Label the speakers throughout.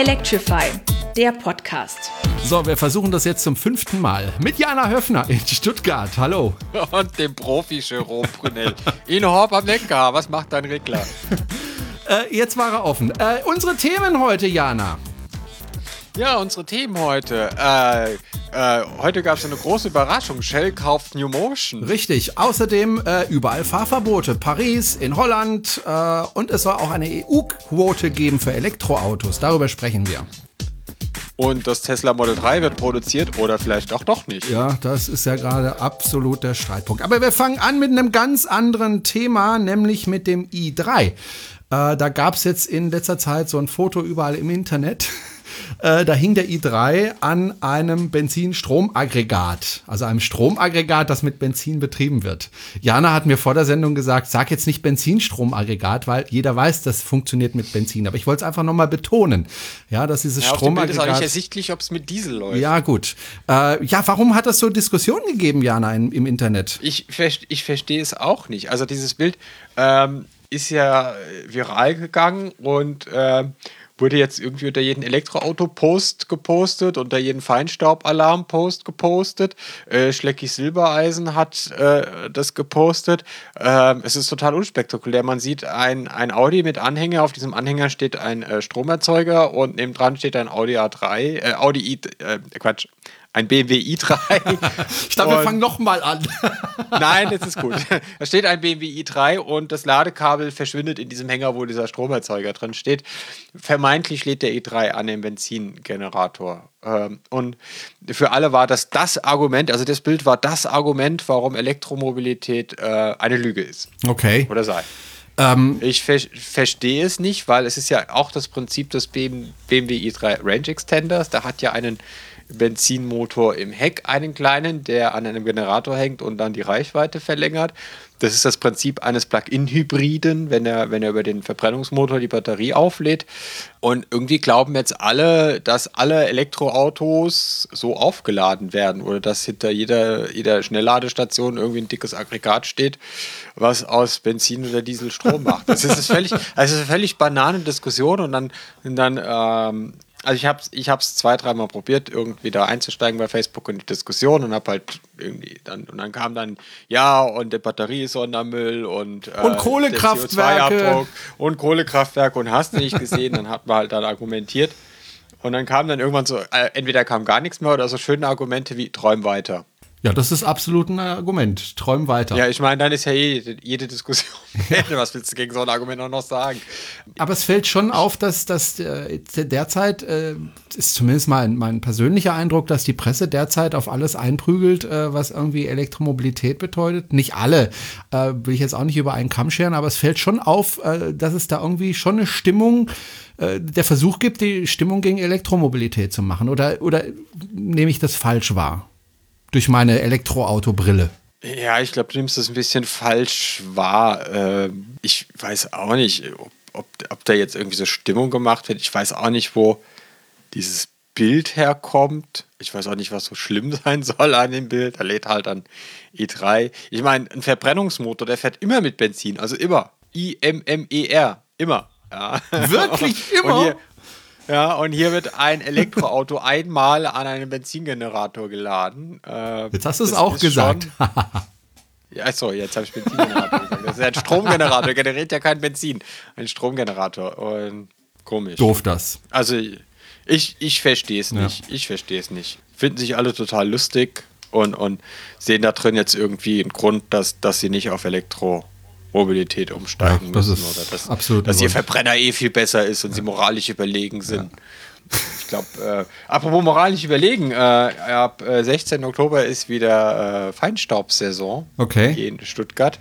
Speaker 1: Electrify, der Podcast.
Speaker 2: So, wir versuchen das jetzt zum fünften Mal mit Jana Höfner in Stuttgart. Hallo.
Speaker 3: Und dem Profi Jerome Brunel. In Horb am Lenker. Was macht dein Regler?
Speaker 2: äh, jetzt war er offen. Äh, unsere Themen heute, Jana.
Speaker 3: Ja, unsere Themen heute. Äh, äh, heute gab es eine große Überraschung. Shell kauft New Motion.
Speaker 2: Richtig. Außerdem äh, überall Fahrverbote. Paris, in Holland äh, und es soll auch eine EU-Quote geben für Elektroautos. Darüber sprechen wir.
Speaker 3: Und das Tesla Model 3 wird produziert oder vielleicht auch doch nicht.
Speaker 2: Ja, das ist ja gerade absolut der Streitpunkt. Aber wir fangen an mit einem ganz anderen Thema, nämlich mit dem i3. Äh, da gab es jetzt in letzter Zeit so ein Foto überall im Internet. Äh, da hing der i3 an einem Benzinstromaggregat, also einem Stromaggregat, das mit Benzin betrieben wird. Jana hat mir vor der Sendung gesagt, sag jetzt nicht Benzinstromaggregat, weil jeder weiß, das funktioniert mit Benzin. Aber ich wollte es einfach nochmal betonen, ja, dass dieses ja, Stromaggregat.
Speaker 3: Ist auch nicht ersichtlich, ob es mit Diesel läuft.
Speaker 2: Ja, gut. Äh, ja, warum hat das so Diskussionen gegeben, Jana, in, im Internet?
Speaker 3: Ich, ich verstehe es auch nicht. Also dieses Bild ähm, ist ja viral gegangen und äh, wurde jetzt irgendwie unter jeden Elektroauto-Post gepostet, unter jeden Feinstaubalarm-Post gepostet. Äh, Schlecki Silbereisen hat äh, das gepostet. Ähm, es ist total unspektakulär. Man sieht ein, ein Audi mit Anhänger. Auf diesem Anhänger steht ein äh, Stromerzeuger und nebendran steht ein Audi A3, äh, Audi i, äh, Quatsch, ein BMW i3.
Speaker 2: ich glaube, wir fangen nochmal an.
Speaker 3: Nein, das ist gut. Da steht ein BMW i3 und das Ladekabel verschwindet in diesem Hänger, wo dieser Stromerzeuger drin steht. Vermeintlich lädt der i3 an den Benzingenerator. Ähm, und für alle war das das Argument, also das Bild war das Argument, warum Elektromobilität äh, eine Lüge ist.
Speaker 2: Okay.
Speaker 3: Oder sei. Ähm, ich ver verstehe es nicht, weil es ist ja auch das Prinzip des BMW i3 Range Extenders. Da hat ja einen Benzinmotor im Heck, einen kleinen, der an einem Generator hängt und dann die Reichweite verlängert. Das ist das Prinzip eines Plug-in-Hybriden, wenn er, wenn er über den Verbrennungsmotor die Batterie auflädt. Und irgendwie glauben jetzt alle, dass alle Elektroautos so aufgeladen werden oder dass hinter jeder, jeder Schnellladestation irgendwie ein dickes Aggregat steht, was aus Benzin oder Diesel Strom macht. Das ist, völlig, das ist eine völlig banane Diskussion und dann, und dann ähm, also ich habe es ich hab's zwei, dreimal probiert, irgendwie da einzusteigen bei Facebook in die Diskussion und habe halt irgendwie dann, und dann kam dann, ja, und die Batterie ist Sondermüll und,
Speaker 2: äh, und Kohlekraftwerke.
Speaker 3: Und Kohlekraftwerke und hast du nicht gesehen, dann hat man halt dann argumentiert. Und dann kam dann irgendwann so, äh, entweder kam gar nichts mehr oder so schöne Argumente wie träum weiter.
Speaker 2: Ja, das ist absolut ein Argument. Träum weiter.
Speaker 3: Ja, ich meine, dann ist ja jede, jede Diskussion. Was willst du gegen so ein Argument auch noch sagen?
Speaker 2: Aber es fällt schon auf, dass, dass äh, derzeit, äh, ist zumindest mein, mein persönlicher Eindruck, dass die Presse derzeit auf alles einprügelt, äh, was irgendwie Elektromobilität bedeutet. Nicht alle, äh, will ich jetzt auch nicht über einen Kamm scheren, aber es fällt schon auf, äh, dass es da irgendwie schon eine Stimmung äh, der Versuch gibt, die Stimmung gegen Elektromobilität zu machen. Oder, oder nehme ich das falsch wahr? Durch meine Elektroautobrille.
Speaker 3: Ja, ich glaube, du nimmst das ein bisschen falsch wahr. Ähm, ich weiß auch nicht, ob, ob, ob, da jetzt irgendwie so Stimmung gemacht wird. Ich weiß auch nicht, wo dieses Bild herkommt. Ich weiß auch nicht, was so schlimm sein soll an dem Bild. Er lädt halt an E3. Ich meine, ein Verbrennungsmotor, der fährt immer mit Benzin, also immer. I-M-M-E-R, immer. Ja.
Speaker 2: Wirklich immer?
Speaker 3: Hier, ja, und hier wird ein Elektroauto einmal an einen Benzingenerator geladen.
Speaker 2: Äh, jetzt hast du es auch gesagt.
Speaker 3: ja, achso, jetzt habe ich Benzingenerator gesagt. Das ist ein Stromgenerator, generiert ja kein Benzin. Ein Stromgenerator. Und komisch.
Speaker 2: Doof das.
Speaker 3: Also, ich, ich verstehe es nicht. Ja. Ich verstehe es nicht. Finden sich alle total lustig und, und sehen da drin jetzt irgendwie einen Grund, dass, dass sie nicht auf Elektro Mobilität umsteigen
Speaker 2: ja, das müssen ist oder
Speaker 3: dass,
Speaker 2: absolut
Speaker 3: dass ihr Verbrenner eh viel besser ist und ja. sie moralisch überlegen sind. Ja. Ich glaube, äh, apropos moralisch überlegen, äh, ab äh, 16. Oktober ist wieder äh, Feinstaubsaison
Speaker 2: okay.
Speaker 3: hier in Stuttgart.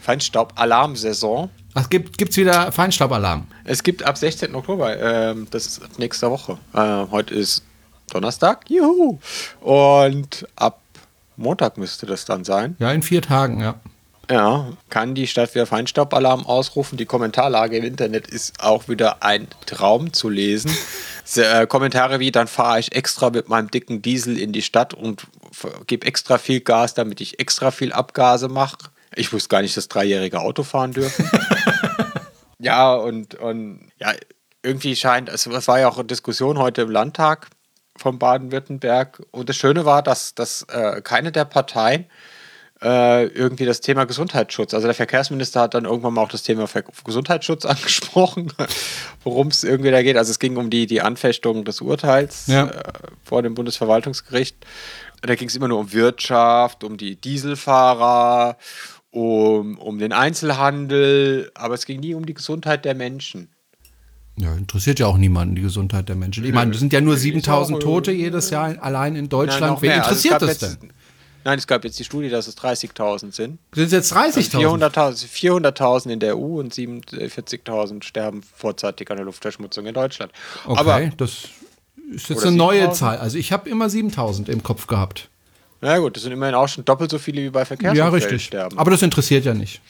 Speaker 3: Feinstaubalarmsaison.
Speaker 2: Ach, gibt es wieder Feinstaubalarm?
Speaker 3: Es gibt ab 16. Oktober, ähm, das ist ab nächster Woche. Äh, heute ist Donnerstag, juhu. Und ab Montag müsste das dann sein.
Speaker 2: Ja, in vier Tagen, ja.
Speaker 3: Ja, kann die Stadt wieder Feinstaubalarm ausrufen. Die Kommentarlage im Internet ist auch wieder ein Traum zu lesen. äh, Kommentare wie, dann fahre ich extra mit meinem dicken Diesel in die Stadt und gebe extra viel Gas, damit ich extra viel Abgase mache. Ich wusste gar nicht, dass dreijährige Auto fahren dürfen. ja, und, und ja, irgendwie scheint, also es war ja auch eine Diskussion heute im Landtag von Baden-Württemberg. Und das Schöne war, dass, dass äh, keine der Parteien äh, irgendwie das Thema Gesundheitsschutz, also der Verkehrsminister hat dann irgendwann mal auch das Thema Ver Gesundheitsschutz angesprochen, worum es irgendwie da geht. Also es ging um die, die Anfechtung des Urteils ja. äh, vor dem Bundesverwaltungsgericht. Da ging es immer nur um Wirtschaft, um die Dieselfahrer, um, um den Einzelhandel, aber es ging nie um die Gesundheit der Menschen.
Speaker 2: Ja, interessiert ja auch niemanden die Gesundheit der Menschen. Ich meine, es sind ja nur 7000 Tote jedes Jahr allein in Deutschland. Nein, Wen also interessiert also das denn?
Speaker 3: Nein, es gab jetzt die Studie, dass es 30.000 sind.
Speaker 2: Sind es jetzt 30.000?
Speaker 3: 400.000 400 in der EU und 47.000 sterben vorzeitig an der Luftverschmutzung in Deutschland.
Speaker 2: Okay, Aber, das ist jetzt eine neue Zahl. Also ich habe immer 7.000 im Kopf gehabt.
Speaker 3: Na gut, das sind immerhin auch schon doppelt so viele wie bei Verkehrsunfällen
Speaker 2: Ja, richtig. Sterben. Aber das interessiert ja nicht.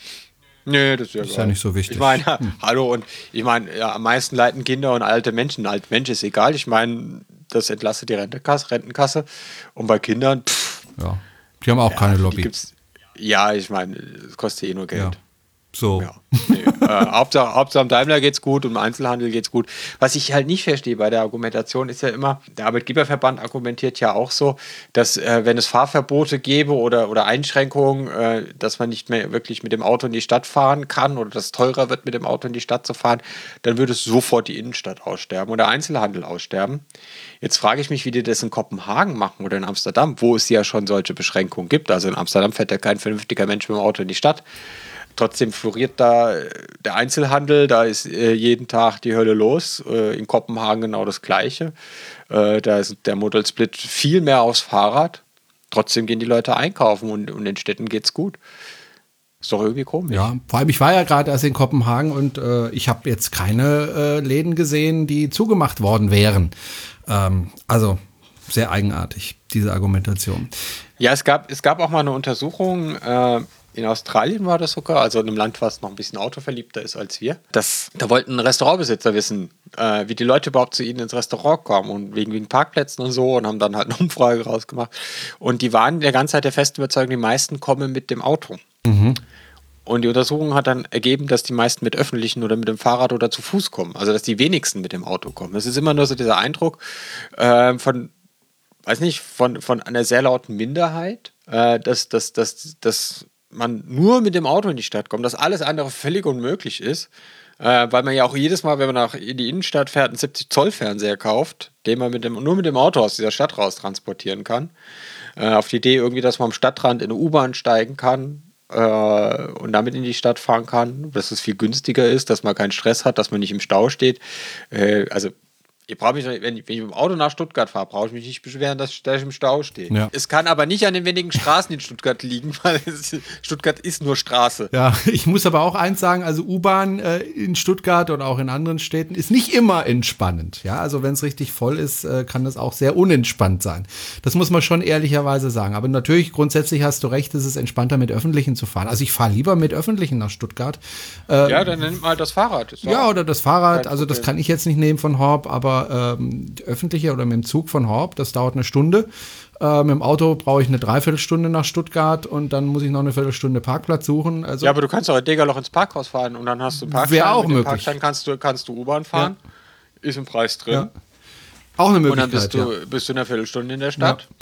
Speaker 3: Nee, das ist ja,
Speaker 2: ist ja nicht so wichtig.
Speaker 3: Ich meine, hm. hallo, und ich meine, ja, am meisten leiden Kinder und alte Menschen. Alt Mensch ist egal. Ich meine, das entlastet die Rentenkasse, Rentenkasse. Und bei Kindern, pff,
Speaker 2: Ja, die haben auch ja, keine Lobby.
Speaker 3: Ja, ich meine, es kostet eh nur Geld. Ja.
Speaker 2: So.
Speaker 3: Ja, nee. äh, Hauptsache, Hauptsache am Daimler geht's gut und im Einzelhandel geht's gut. Was ich halt nicht verstehe bei der Argumentation ist ja immer, der Arbeitgeberverband argumentiert ja auch so, dass äh, wenn es Fahrverbote gäbe oder, oder Einschränkungen, äh, dass man nicht mehr wirklich mit dem Auto in die Stadt fahren kann oder dass es teurer wird, mit dem Auto in die Stadt zu fahren, dann würde es sofort die Innenstadt aussterben oder Einzelhandel aussterben. Jetzt frage ich mich, wie die das in Kopenhagen machen oder in Amsterdam, wo es ja schon solche Beschränkungen gibt. Also in Amsterdam fährt ja kein vernünftiger Mensch mit dem Auto in die Stadt. Trotzdem floriert da äh, der Einzelhandel, da ist äh, jeden Tag die Hölle los. Äh, in Kopenhagen genau das Gleiche. Äh, da ist der Model Split viel mehr aufs Fahrrad. Trotzdem gehen die Leute einkaufen und, und in Städten geht's gut. Ist doch irgendwie komisch.
Speaker 2: Ja, vor allem ich war ja gerade erst in Kopenhagen und äh, ich habe jetzt keine äh, Läden gesehen, die zugemacht worden wären. Ähm, also sehr eigenartig, diese Argumentation.
Speaker 3: Ja, es gab, es gab auch mal eine Untersuchung, äh, in Australien war das sogar, also in einem Land, was noch ein bisschen autoverliebter ist als wir. Das, da wollten Restaurantbesitzer wissen, äh, wie die Leute überhaupt zu ihnen ins Restaurant kommen und wegen, wegen Parkplätzen und so und haben dann halt eine Umfrage rausgemacht. Und die waren der ganze Zeit der festen Überzeugung, die meisten kommen mit dem Auto. Mhm. Und die Untersuchung hat dann ergeben, dass die meisten mit öffentlichen oder mit dem Fahrrad oder zu Fuß kommen. Also dass die wenigsten mit dem Auto kommen. Es ist immer nur so dieser Eindruck äh, von, weiß nicht, von, von einer sehr lauten Minderheit, äh, dass, dass, dass, dass man nur mit dem Auto in die Stadt kommt, dass alles andere völlig unmöglich ist, äh, weil man ja auch jedes Mal, wenn man nach in die Innenstadt fährt, einen 70 Zoll Fernseher kauft, den man mit dem, nur mit dem Auto aus dieser Stadt raus transportieren kann. Äh, auf die Idee irgendwie, dass man am Stadtrand in eine U-Bahn steigen kann äh, und damit in die Stadt fahren kann, dass es viel günstiger ist, dass man keinen Stress hat, dass man nicht im Stau steht. Äh, also ich brauche mich, wenn ich, wenn ich mit dem Auto nach Stuttgart fahre, brauche ich mich nicht beschweren, dass ich, im Stau stehe. Ja. Es kann aber nicht an den wenigen Straßen in Stuttgart liegen, weil es, Stuttgart ist nur Straße.
Speaker 2: Ja, ich muss aber auch eins sagen, also U-Bahn äh, in Stuttgart und auch in anderen Städten ist nicht immer entspannend. Ja, also wenn es richtig voll ist, äh, kann das auch sehr unentspannt sein. Das muss man schon ehrlicherweise sagen. Aber natürlich, grundsätzlich hast du recht, es ist entspannter mit Öffentlichen zu fahren. Also ich fahre lieber mit Öffentlichen nach Stuttgart.
Speaker 3: Äh, ja, dann nimm mal das Fahrrad.
Speaker 2: Ja, oder das Fahrrad. Also das kann ich jetzt nicht nehmen von Horb, aber ähm, öffentliche oder mit dem Zug von Horb, das dauert eine Stunde. Äh, mit dem Auto brauche ich eine Dreiviertelstunde nach Stuttgart und dann muss ich noch eine Viertelstunde Parkplatz suchen. Also
Speaker 3: ja, aber du kannst auch in Degerloch ins Parkhaus fahren und dann hast du einen
Speaker 2: Parkschein. Wäre auch möglich.
Speaker 3: Parkschein kannst du, kannst du U-Bahn fahren. Ja. Ist im Preis drin. Ja.
Speaker 2: Auch eine Möglichkeit.
Speaker 3: Und dann bist du, ja. bist du in einer Viertelstunde in der Stadt. Ja.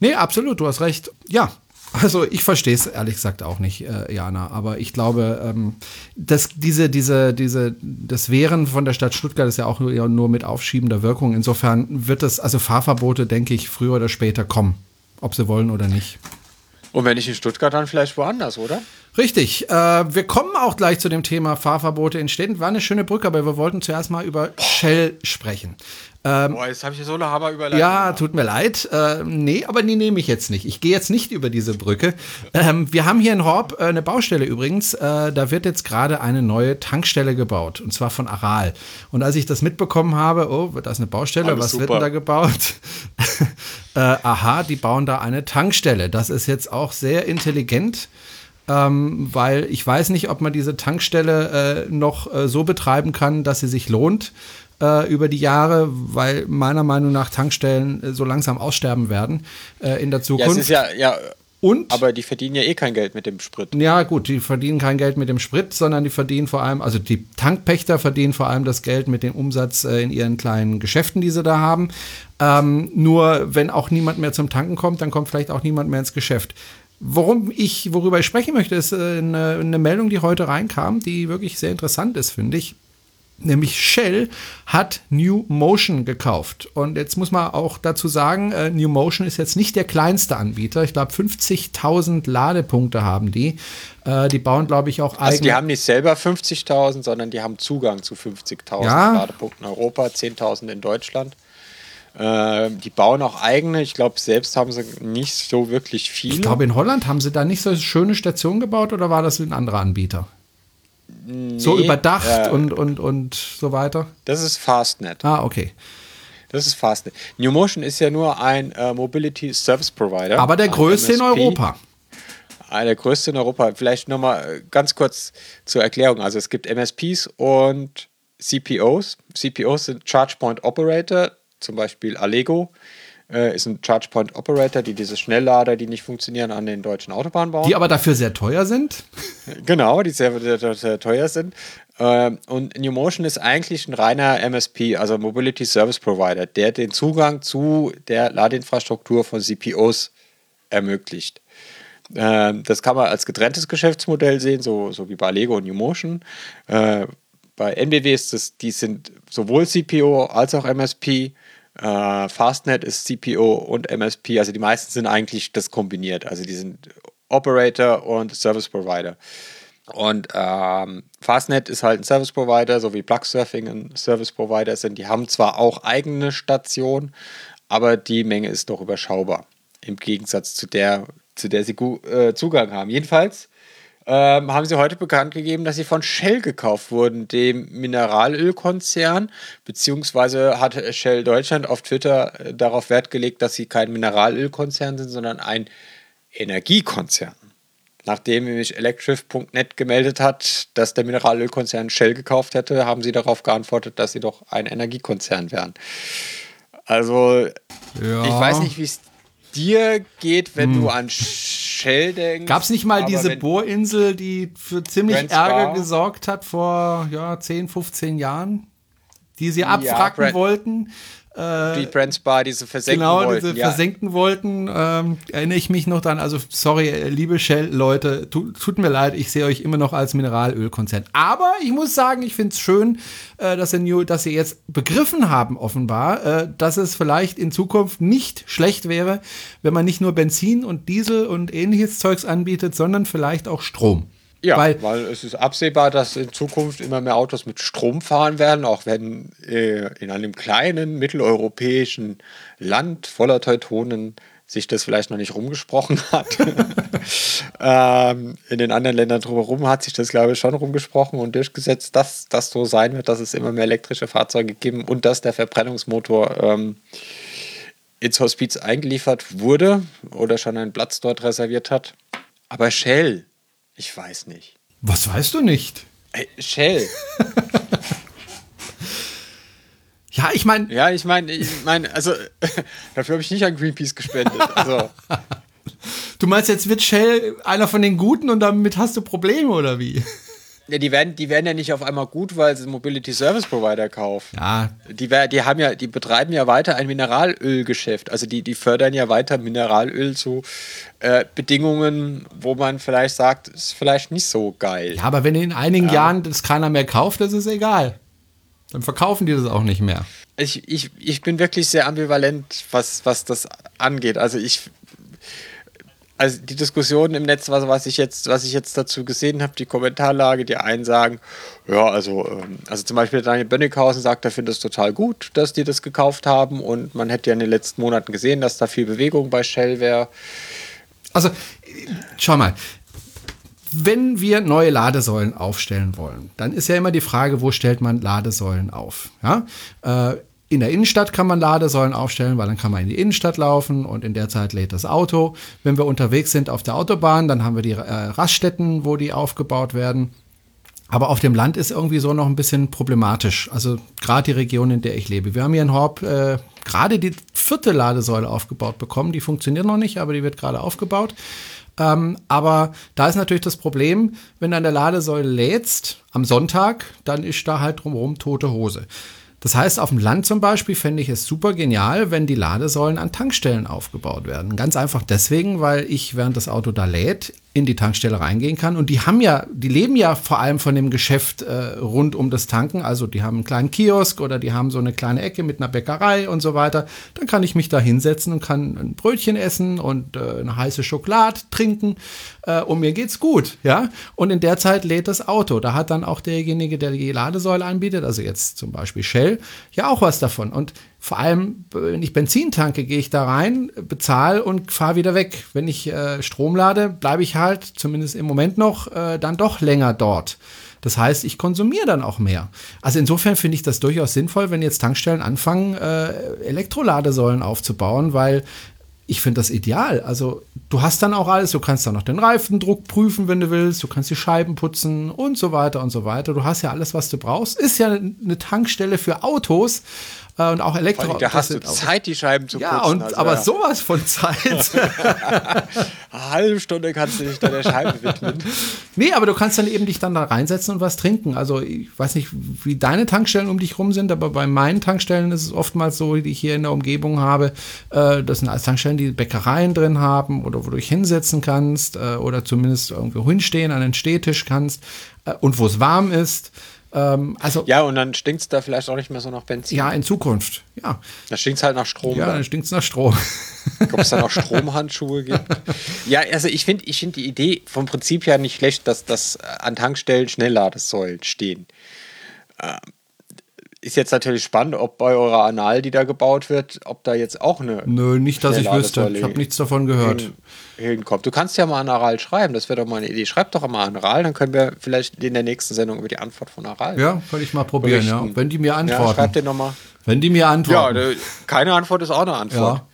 Speaker 2: Nee, absolut, du hast recht. Ja, also ich verstehe es ehrlich gesagt auch nicht, äh, Jana, aber ich glaube, ähm, dass diese, diese, diese, das Wehren von der Stadt Stuttgart ist ja auch nur, ja, nur mit aufschiebender Wirkung. Insofern wird es, also Fahrverbote, denke ich, früher oder später kommen, ob sie wollen oder nicht.
Speaker 3: Und wenn nicht in Stuttgart, dann vielleicht woanders, oder?
Speaker 2: Richtig. Äh, wir kommen auch gleich zu dem Thema Fahrverbote in Städten. War eine schöne Brücke, aber wir wollten zuerst mal über Shell sprechen.
Speaker 3: Ähm, Boah, jetzt habe ich so eine Hammer überleitet.
Speaker 2: Ja, tut mir leid. Äh, nee, aber die nehme ich jetzt nicht. Ich gehe jetzt nicht über diese Brücke. Ähm, wir haben hier in Horb äh, eine Baustelle übrigens. Äh, da wird jetzt gerade eine neue Tankstelle gebaut. Und zwar von Aral. Und als ich das mitbekommen habe, oh, da ist eine Baustelle, Alles was super. wird denn da gebaut? äh, aha, die bauen da eine Tankstelle. Das ist jetzt auch sehr intelligent. Ähm, weil ich weiß nicht, ob man diese Tankstelle äh, noch äh, so betreiben kann, dass sie sich lohnt äh, über die Jahre, weil meiner Meinung nach Tankstellen äh, so langsam aussterben werden äh, in der Zukunft.
Speaker 3: Ja, ist ja, ja
Speaker 2: Und,
Speaker 3: aber die verdienen ja eh kein Geld mit dem Sprit.
Speaker 2: Ja, gut, die verdienen kein Geld mit dem Sprit, sondern die verdienen vor allem, also die Tankpächter verdienen vor allem das Geld mit dem Umsatz in ihren kleinen Geschäften, die sie da haben. Ähm, nur wenn auch niemand mehr zum Tanken kommt, dann kommt vielleicht auch niemand mehr ins Geschäft. Worum ich, worüber ich sprechen möchte, ist äh, eine, eine Meldung, die heute reinkam, die wirklich sehr interessant ist, finde ich. Nämlich Shell hat New Motion gekauft. Und jetzt muss man auch dazu sagen, äh, New Motion ist jetzt nicht der kleinste Anbieter. Ich glaube, 50.000 Ladepunkte haben die. Äh, die bauen, glaube ich, auch eigene.
Speaker 3: Also die haben nicht selber 50.000, sondern die haben Zugang zu 50.000 ja. Ladepunkten in Europa, 10.000 in Deutschland. Äh, die bauen auch eigene. Ich glaube, selbst haben sie nicht so wirklich viele.
Speaker 2: Ich glaube, in Holland haben sie da nicht so schöne Stationen gebaut oder war das ein anderer Anbieter? Nee, so überdacht äh, und, und, und so weiter?
Speaker 3: Das ist Fastnet.
Speaker 2: Ah, okay.
Speaker 3: Das ist Fastnet. New Motion ist ja nur ein äh, Mobility Service Provider.
Speaker 2: Aber der größte in Europa.
Speaker 3: Ah, der größte in Europa. Vielleicht nochmal äh, ganz kurz zur Erklärung. Also es gibt MSPs und CPOs. CPOs sind Charge Point Operator, zum Beispiel Allego äh, ist ein Charge Point Operator, die diese Schnelllader, die nicht funktionieren, an den deutschen Autobahnen bauen.
Speaker 2: Die aber dafür sehr teuer sind.
Speaker 3: Genau, die sehr, sehr, sehr teuer sind. Ähm, und New Motion ist eigentlich ein reiner MSP, also Mobility Service Provider, der den Zugang zu der Ladeinfrastruktur von CPOs ermöglicht. Ähm, das kann man als getrenntes Geschäftsmodell sehen, so, so wie bei Lego und New Motion. Äh, bei NBW ist das, die sind sowohl CPO als auch MSP. Äh, Fastnet ist CPO und MSP, also die meisten sind eigentlich das kombiniert. Also die sind Operator und Service Provider. Und ähm, Fastnet ist halt ein Service Provider, so wie Plugsurfing ein Service Provider sind. Die haben zwar auch eigene Stationen, aber die Menge ist doch überschaubar. Im Gegensatz zu der, zu der sie äh, Zugang haben. Jedenfalls ähm, haben sie heute bekannt gegeben, dass sie von Shell gekauft wurden, dem Mineralölkonzern, beziehungsweise hat Shell Deutschland auf Twitter äh, darauf Wert gelegt, dass sie kein Mineralölkonzern sind, sondern ein Energiekonzern. Nachdem nämlich Electrif.net gemeldet hat, dass der Mineralölkonzern Shell gekauft hätte, haben sie darauf geantwortet, dass sie doch ein Energiekonzern wären. Also, ja. ich weiß nicht, wie es dir geht, wenn hm. du an Shell denkst.
Speaker 2: Gab es nicht mal diese Bohrinsel, die für ziemlich Brent Ärger Spa. gesorgt hat vor ja, 10, 15 Jahren? Die sie abfracken ja, wollten.
Speaker 3: Äh, die Brent Spa, diese versenken
Speaker 2: genau,
Speaker 3: wollten.
Speaker 2: Genau, diese ja. versenken wollten, ähm, erinnere ich mich noch dran. Also, sorry, liebe Shell-Leute, tu, tut mir leid, ich sehe euch immer noch als Mineralölkonzern. Aber ich muss sagen, ich finde es schön, äh, dass, sie, dass sie jetzt begriffen haben, offenbar, äh, dass es vielleicht in Zukunft nicht schlecht wäre, wenn man nicht nur Benzin und Diesel und ähnliches Zeugs anbietet, sondern vielleicht auch Strom.
Speaker 3: Ja, weil, weil, es ist absehbar, dass in Zukunft immer mehr Autos mit Strom fahren werden, auch wenn äh, in einem kleinen mitteleuropäischen Land voller Teutonen sich das vielleicht noch nicht rumgesprochen hat. ähm, in den anderen Ländern drumherum hat sich das, glaube ich, schon rumgesprochen und durchgesetzt, dass das so sein wird, dass es immer mehr elektrische Fahrzeuge geben und dass der Verbrennungsmotor ähm, ins Hospiz eingeliefert wurde oder schon einen Platz dort reserviert hat. Aber Shell, ich weiß nicht.
Speaker 2: Was weißt du nicht?
Speaker 3: Hey, Shell.
Speaker 2: ja, ich meine.
Speaker 3: Ja, ich meine, ich meine, also dafür habe ich nicht an Greenpeace gespendet. Also.
Speaker 2: Du meinst, jetzt wird Shell einer von den Guten und damit hast du Probleme oder wie?
Speaker 3: Ja, die werden, die werden ja nicht auf einmal gut, weil sie Mobility Service Provider kaufen.
Speaker 2: Ja.
Speaker 3: Die, die haben ja, die betreiben ja weiter ein Mineralölgeschäft. Also die, die fördern ja weiter Mineralöl zu äh, Bedingungen, wo man vielleicht sagt, ist vielleicht nicht so geil.
Speaker 2: Ja, aber wenn in einigen ja. Jahren das keiner mehr kauft, das ist egal. Dann verkaufen die das auch nicht mehr.
Speaker 3: Ich, ich, ich bin wirklich sehr ambivalent, was, was das angeht. Also ich also die Diskussion im Netz, was, was ich jetzt, was ich jetzt dazu gesehen habe, die Kommentarlage, die einen sagen, ja, also, ähm, also zum Beispiel Daniel Bönnighausen sagt, er findet es total gut, dass die das gekauft haben und man hätte ja in den letzten Monaten gesehen, dass da viel Bewegung bei Shell wäre.
Speaker 2: Also, schau mal, wenn wir neue Ladesäulen aufstellen wollen, dann ist ja immer die Frage, wo stellt man Ladesäulen auf? Ja? Äh, in der Innenstadt kann man Ladesäulen aufstellen, weil dann kann man in die Innenstadt laufen und in der Zeit lädt das Auto. Wenn wir unterwegs sind auf der Autobahn, dann haben wir die äh, Raststätten, wo die aufgebaut werden. Aber auf dem Land ist irgendwie so noch ein bisschen problematisch. Also gerade die Region, in der ich lebe. Wir haben hier in Horb äh, gerade die vierte Ladesäule aufgebaut bekommen. Die funktioniert noch nicht, aber die wird gerade aufgebaut. Ähm, aber da ist natürlich das Problem, wenn du an der Ladesäule lädst am Sonntag, dann ist da halt drumherum tote Hose. Das heißt, auf dem Land zum Beispiel fände ich es super genial, wenn die Ladesäulen an Tankstellen aufgebaut werden. Ganz einfach deswegen, weil ich, während das Auto da lädt, in die Tankstelle reingehen kann. Und die haben ja, die leben ja vor allem von dem Geschäft äh, rund um das Tanken. Also die haben einen kleinen Kiosk oder die haben so eine kleine Ecke mit einer Bäckerei und so weiter. Dann kann ich mich da hinsetzen und kann ein Brötchen essen und äh, eine heiße Schokolade trinken. Äh, und mir geht's gut, ja. Und in der Zeit lädt das Auto. Da hat dann auch derjenige, der die Ladesäule anbietet, also jetzt zum Beispiel Shell, ja auch was davon. Und vor allem, wenn ich Benzin tanke, gehe ich da rein, bezahle und fahre wieder weg. Wenn ich äh, Strom lade, bleibe ich halt, zumindest im Moment noch, äh, dann doch länger dort. Das heißt, ich konsumiere dann auch mehr. Also insofern finde ich das durchaus sinnvoll, wenn jetzt Tankstellen anfangen, äh, Elektroladesäulen aufzubauen, weil ich finde das ideal. Also du hast dann auch alles, du kannst dann noch den Reifendruck prüfen, wenn du willst, du kannst die Scheiben putzen und so weiter und so weiter. Du hast ja alles, was du brauchst. Ist ja eine Tankstelle für Autos und auch Elektro.
Speaker 3: Da hast du Zeit, die Scheiben zu
Speaker 2: ja, putzen. Und, also, aber ja. sowas von Zeit.
Speaker 3: Eine halbe Stunde kannst du dich deiner Scheibe widmen.
Speaker 2: Nee, aber du kannst dann eben dich dann da reinsetzen und was trinken. Also ich weiß nicht, wie deine Tankstellen um dich rum sind, aber bei meinen Tankstellen ist es oftmals so, die ich hier in der Umgebung habe, äh, das sind alles Tankstellen, die Bäckereien drin haben oder wo du dich hinsetzen kannst äh, oder zumindest irgendwo hinstehen, an den Stehtisch kannst äh, und wo es warm ist. Ähm, also,
Speaker 3: ja, und dann stinkt es da vielleicht auch nicht mehr so nach Benzin.
Speaker 2: Ja, in Zukunft, ja.
Speaker 3: Da stinkt es halt nach Strom.
Speaker 2: Ja, dann, dann stinkt es nach Strom.
Speaker 3: Ob es da noch Stromhandschuhe gibt. Ja, also ich finde ich find die Idee vom Prinzip her nicht schlecht, dass, dass an Tankstellen Schnellladesäulen stehen. Ähm, ist jetzt natürlich spannend, ob bei eurer Anal, die da gebaut wird, ob da jetzt auch eine.
Speaker 2: Nö, nicht, dass ich wüsste. Ich habe nichts davon gehört. Hin,
Speaker 3: hinkommt. Du kannst ja mal an Aral schreiben, das wäre doch mal eine Idee. Schreib doch mal an Aral, dann können wir vielleicht in der nächsten Sendung über die Antwort von Aral.
Speaker 2: Ja, kann ich mal probieren, berichten. ja. Wenn die mir antworten. Ja,
Speaker 3: schreib dir nochmal.
Speaker 2: Wenn die mir antworten.
Speaker 3: Ja, keine Antwort ist auch eine Antwort. Ja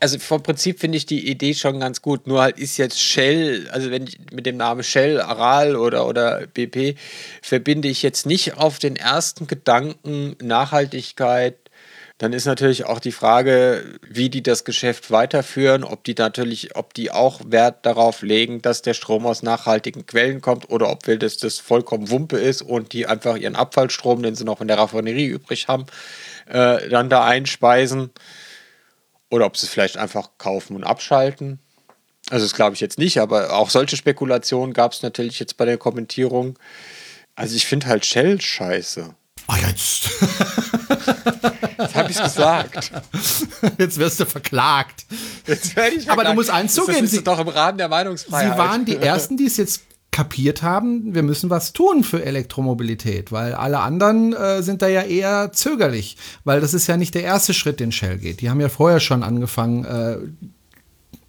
Speaker 3: also vom Prinzip finde ich die Idee schon ganz gut. Nur halt ist jetzt Shell, also wenn ich mit dem Namen Shell, Aral oder, oder BP verbinde ich jetzt nicht auf den ersten Gedanken Nachhaltigkeit. Dann ist natürlich auch die Frage, wie die das Geschäft weiterführen, ob die natürlich, ob die auch Wert darauf legen, dass der Strom aus nachhaltigen Quellen kommt oder ob das, das vollkommen Wumpe ist und die einfach ihren Abfallstrom, den sie noch in der Raffinerie übrig haben, äh, dann da einspeisen. Oder ob sie es vielleicht einfach kaufen und abschalten. Also das glaube ich jetzt nicht, aber auch solche Spekulationen gab es natürlich jetzt bei der Kommentierung. Also ich finde halt Shell scheiße.
Speaker 2: Ah, jetzt.
Speaker 3: Jetzt habe ich es gesagt.
Speaker 2: Jetzt wirst du verklagt.
Speaker 3: Jetzt werde ich verklagt.
Speaker 2: Aber du musst eins zugeben.
Speaker 3: Sie doch im Rahmen der Meinungsfreiheit.
Speaker 2: Sie waren die Ersten, die es jetzt kapiert haben, wir müssen was tun für Elektromobilität, weil alle anderen äh, sind da ja eher zögerlich, weil das ist ja nicht der erste Schritt, den Shell geht. Die haben ja vorher schon angefangen, äh,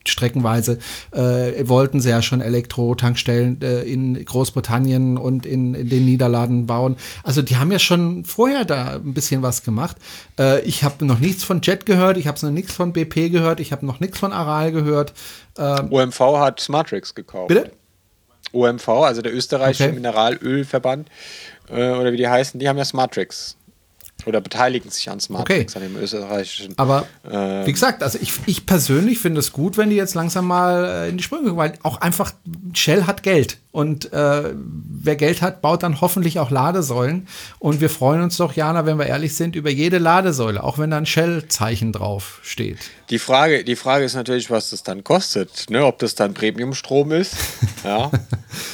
Speaker 2: streckenweise äh, wollten sie ja schon Elektro-Tankstellen äh, in Großbritannien und in, in, den Niederlanden bauen. Also die haben ja schon vorher da ein bisschen was gemacht. Äh, ich habe noch nichts von Jet gehört, ich habe noch nichts von BP gehört, ich habe noch nichts von Aral gehört.
Speaker 3: Ähm, OMV hat Smartrix gekauft. Bitte? OMV, also der österreichische okay. Mineralölverband, äh, oder wie die heißen, die haben ja Smartrix. Oder beteiligen sich an Smartrix, okay. an dem österreichischen.
Speaker 2: Aber ähm, wie gesagt, also ich, ich persönlich finde es gut, wenn die jetzt langsam mal äh, in die Sprünge kommen, weil auch einfach Shell hat Geld. Und äh, wer Geld hat, baut dann hoffentlich auch Ladesäulen. Und wir freuen uns doch, Jana, wenn wir ehrlich sind, über jede Ladesäule, auch wenn da ein Shell-Zeichen drauf steht.
Speaker 3: Die Frage, die Frage ist natürlich, was das dann kostet. Ne? Ob das dann Premiumstrom ist. ja.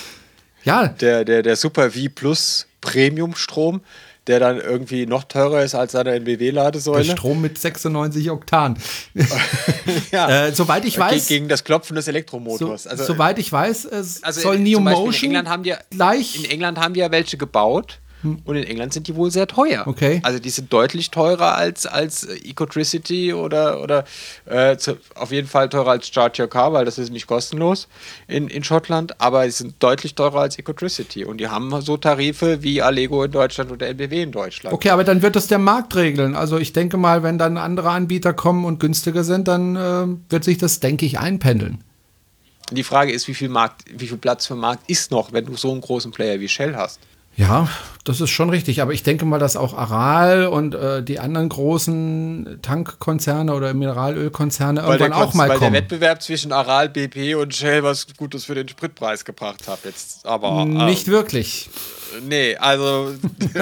Speaker 3: ja. Der, der, der Super V Plus Premiumstrom der dann irgendwie noch teurer ist als seine NBW-Ladesäule.
Speaker 2: Strom mit 96 Oktan. ja. äh, soweit ich weiß.
Speaker 3: Gegen das Klopfen des Elektromotors.
Speaker 2: So, also, soweit ich weiß, es also soll Neo Motion
Speaker 3: in England haben die, gleich. In England haben die ja welche gebaut. Hm. Und in England sind die wohl sehr teuer.
Speaker 2: Okay.
Speaker 3: Also die sind deutlich teurer als, als Ecotricity oder, oder äh, zu, auf jeden Fall teurer als Charge Your Car, weil das ist nicht kostenlos in, in Schottland, aber sie sind deutlich teurer als Ecotricity. Und die haben so Tarife wie Allego in Deutschland oder LBW in Deutschland.
Speaker 2: Okay, aber dann wird das der Markt regeln. Also ich denke mal, wenn dann andere Anbieter kommen und günstiger sind, dann äh, wird sich das, denke ich, einpendeln.
Speaker 3: Die Frage ist, wie viel, Markt, wie viel Platz für Markt ist noch, wenn du so einen großen Player wie Shell hast?
Speaker 2: Ja, das ist schon richtig. Aber ich denke mal, dass auch Aral und äh, die anderen großen Tankkonzerne oder Mineralölkonzerne weil irgendwann auch mal weil kommen.
Speaker 3: Weil der Wettbewerb zwischen Aral, BP und Shell was Gutes für den Spritpreis gebracht hat. Jetzt aber
Speaker 2: nicht ähm, wirklich.
Speaker 3: Nee, also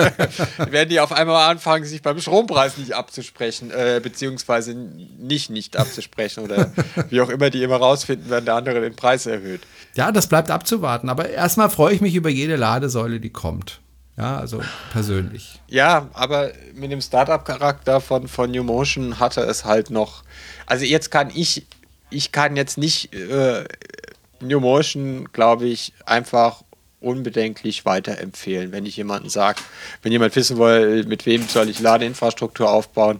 Speaker 3: werden die auf einmal anfangen, sich beim Strompreis nicht abzusprechen, äh, beziehungsweise nicht nicht abzusprechen oder wie auch immer die immer rausfinden, wenn der andere den Preis erhöht.
Speaker 2: Ja, das bleibt abzuwarten. Aber erstmal freue ich mich über jede Ladesäule, die kommt. Ja, also persönlich.
Speaker 3: Ja, aber mit dem Startup-Charakter von, von New Motion hatte es halt noch. Also jetzt kann ich, ich kann jetzt nicht äh, New Motion, glaube ich, einfach unbedenklich weiterempfehlen. Wenn ich jemanden sage, wenn jemand wissen will, mit wem soll ich Ladeinfrastruktur aufbauen,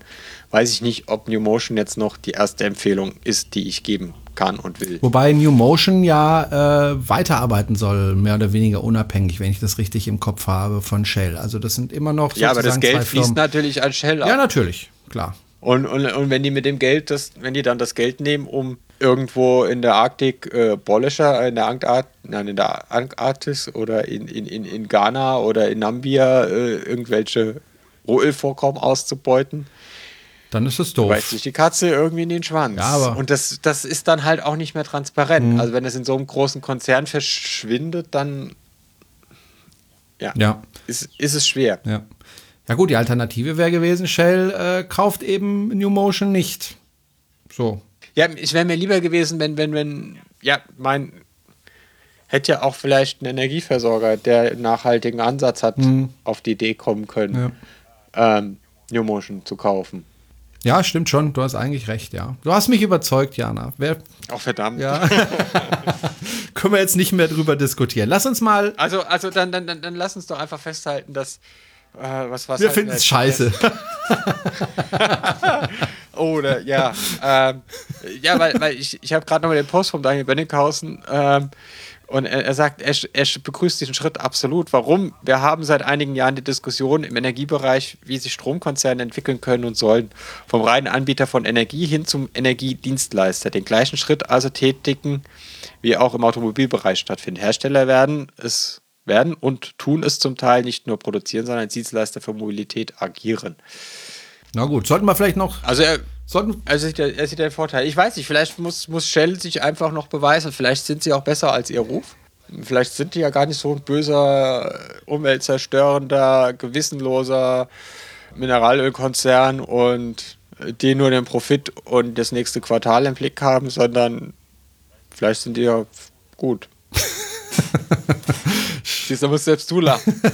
Speaker 3: weiß ich nicht, ob New Motion jetzt noch die erste Empfehlung ist, die ich geben kann und will.
Speaker 2: Wobei New Motion ja äh, weiterarbeiten soll, mehr oder weniger unabhängig, wenn ich das richtig im Kopf habe, von Shell. Also das sind immer noch
Speaker 3: Ja, aber das Geld fließt natürlich an Shell
Speaker 2: ab. Ja, natürlich, klar.
Speaker 3: Und, und, und wenn die mit dem Geld, das, wenn die dann das Geld nehmen, um irgendwo in der Arktik äh, Bollischer, in der, Antarkt, nein, in der Antarktis oder in, in, in, in Ghana oder in Nambia äh, irgendwelche Rohölvorkommen auszubeuten,
Speaker 2: dann ist es doof.
Speaker 3: Beißt sich die Katze irgendwie in den Schwanz. Ja, und das, das ist dann halt auch nicht mehr transparent. Mhm. Also wenn es in so einem großen Konzern verschwindet, dann ja, ja. Ist, ist es schwer.
Speaker 2: Ja. Ja gut, die Alternative wäre gewesen, Shell äh, kauft eben New Motion nicht. So.
Speaker 3: Ja, es wäre mir lieber gewesen, wenn, wenn, wenn, ja, mein, hätte ja auch vielleicht ein Energieversorger, der einen nachhaltigen Ansatz hat, mhm. auf die Idee kommen können, ja. ähm, New Motion zu kaufen.
Speaker 2: Ja, stimmt schon. Du hast eigentlich recht, ja. Du hast mich überzeugt, Jana. Wer,
Speaker 3: Ach, verdammt.
Speaker 2: Ja. Können wir jetzt nicht mehr drüber diskutieren. Lass uns mal.
Speaker 3: Also, also dann, dann, dann, dann lass uns doch einfach festhalten, dass. Äh, was, was
Speaker 2: wir finden es scheiße.
Speaker 3: Oder, ja. Ähm, ja, weil, weil ich, ich habe gerade nochmal den Post vom Daniel Benninghausen. Ähm, und er, er sagt, er, er, begrüßt diesen Schritt absolut. Warum? Wir haben seit einigen Jahren die Diskussion im Energiebereich, wie sich Stromkonzerne entwickeln können und sollen. Vom reinen Anbieter von Energie hin zum Energiedienstleister. Den gleichen Schritt also tätigen, wie auch im Automobilbereich stattfindet. Hersteller werden es werden und tun es zum Teil nicht nur produzieren, sondern als Dienstleister für Mobilität agieren.
Speaker 2: Na gut, sollten wir vielleicht noch.
Speaker 3: Also er, Sollten also er sieht den Vorteil. Ich weiß nicht, vielleicht muss, muss Shell sich einfach noch beweisen. Vielleicht sind sie auch besser als ihr Ruf. Vielleicht sind die ja gar nicht so ein böser, umweltzerstörender, gewissenloser Mineralölkonzern und die nur den Profit und das nächste Quartal im Blick haben, sondern vielleicht sind die ja gut. Siehst du, musst selbst du lachen.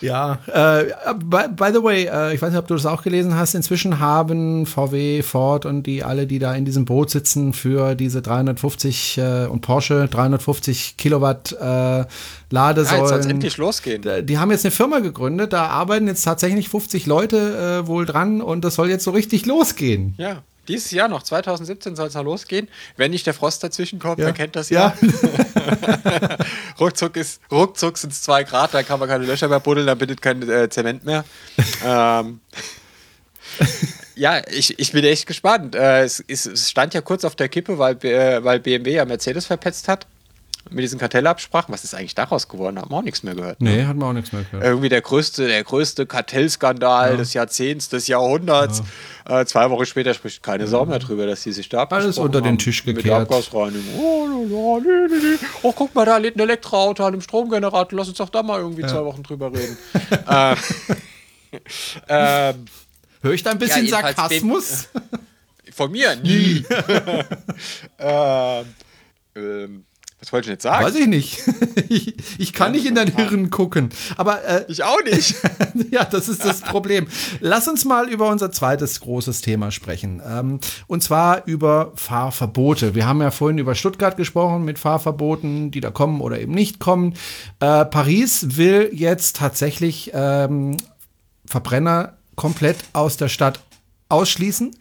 Speaker 2: Ja, äh, by, by, the way, äh, ich weiß nicht, ob du das auch gelesen hast. Inzwischen haben VW, Ford und die alle, die da in diesem Boot sitzen, für diese 350 äh, und Porsche 350 Kilowatt äh, Ladesäulen. Ja, jetzt
Speaker 3: endlich losgehen.
Speaker 2: Die haben jetzt eine Firma gegründet. Da arbeiten jetzt tatsächlich 50 Leute äh, wohl dran und das soll jetzt so richtig losgehen.
Speaker 3: Ja. Dieses Jahr noch, 2017 soll es noch losgehen. Wenn nicht der Frost dazwischen kommt, ja. wer kennt das
Speaker 2: ja.
Speaker 3: ja. ruckzuck ist, ruckzuck sind es zwei Grad, da kann man keine Löcher mehr buddeln, da bindet kein äh, Zement mehr. ähm, ja, ich, ich bin echt gespannt. Äh, es, es, stand ja kurz auf der Kippe, weil, äh, weil BMW ja Mercedes verpetzt hat mit diesen Kartellabsprachen. Was ist eigentlich daraus geworden? Haben wir auch nichts mehr gehört.
Speaker 2: Ne? Nee, hat man auch nichts mehr gehört.
Speaker 3: Irgendwie der größte, der größte Kartellskandal ja. des Jahrzehnts, des Jahrhunderts. Ja. Äh, zwei Wochen später spricht keine Sau mehr drüber, dass sie sich da
Speaker 2: Alles unter den Tisch gekehrt. Mit
Speaker 3: Abgasreinigung. Oh, nee, nee. oh, guck mal, da lädt ein Elektroauto an einem Stromgenerator. Lass uns doch da mal irgendwie ja. zwei Wochen drüber reden. ähm,
Speaker 2: ähm, Höre ich da ein bisschen Sarkasmus?
Speaker 3: Von mir? Nie. ähm, ähm, was wollte ich jetzt sagen?
Speaker 2: Weiß ich nicht. ich, ich kann ja, nicht in dein Hirn gucken. Aber äh,
Speaker 3: ich auch nicht.
Speaker 2: ja, das ist das Problem. Lass uns mal über unser zweites großes Thema sprechen. Ähm, und zwar über Fahrverbote. Wir haben ja vorhin über Stuttgart gesprochen mit Fahrverboten, die da kommen oder eben nicht kommen. Äh, Paris will jetzt tatsächlich ähm, Verbrenner komplett aus der Stadt ausschließen.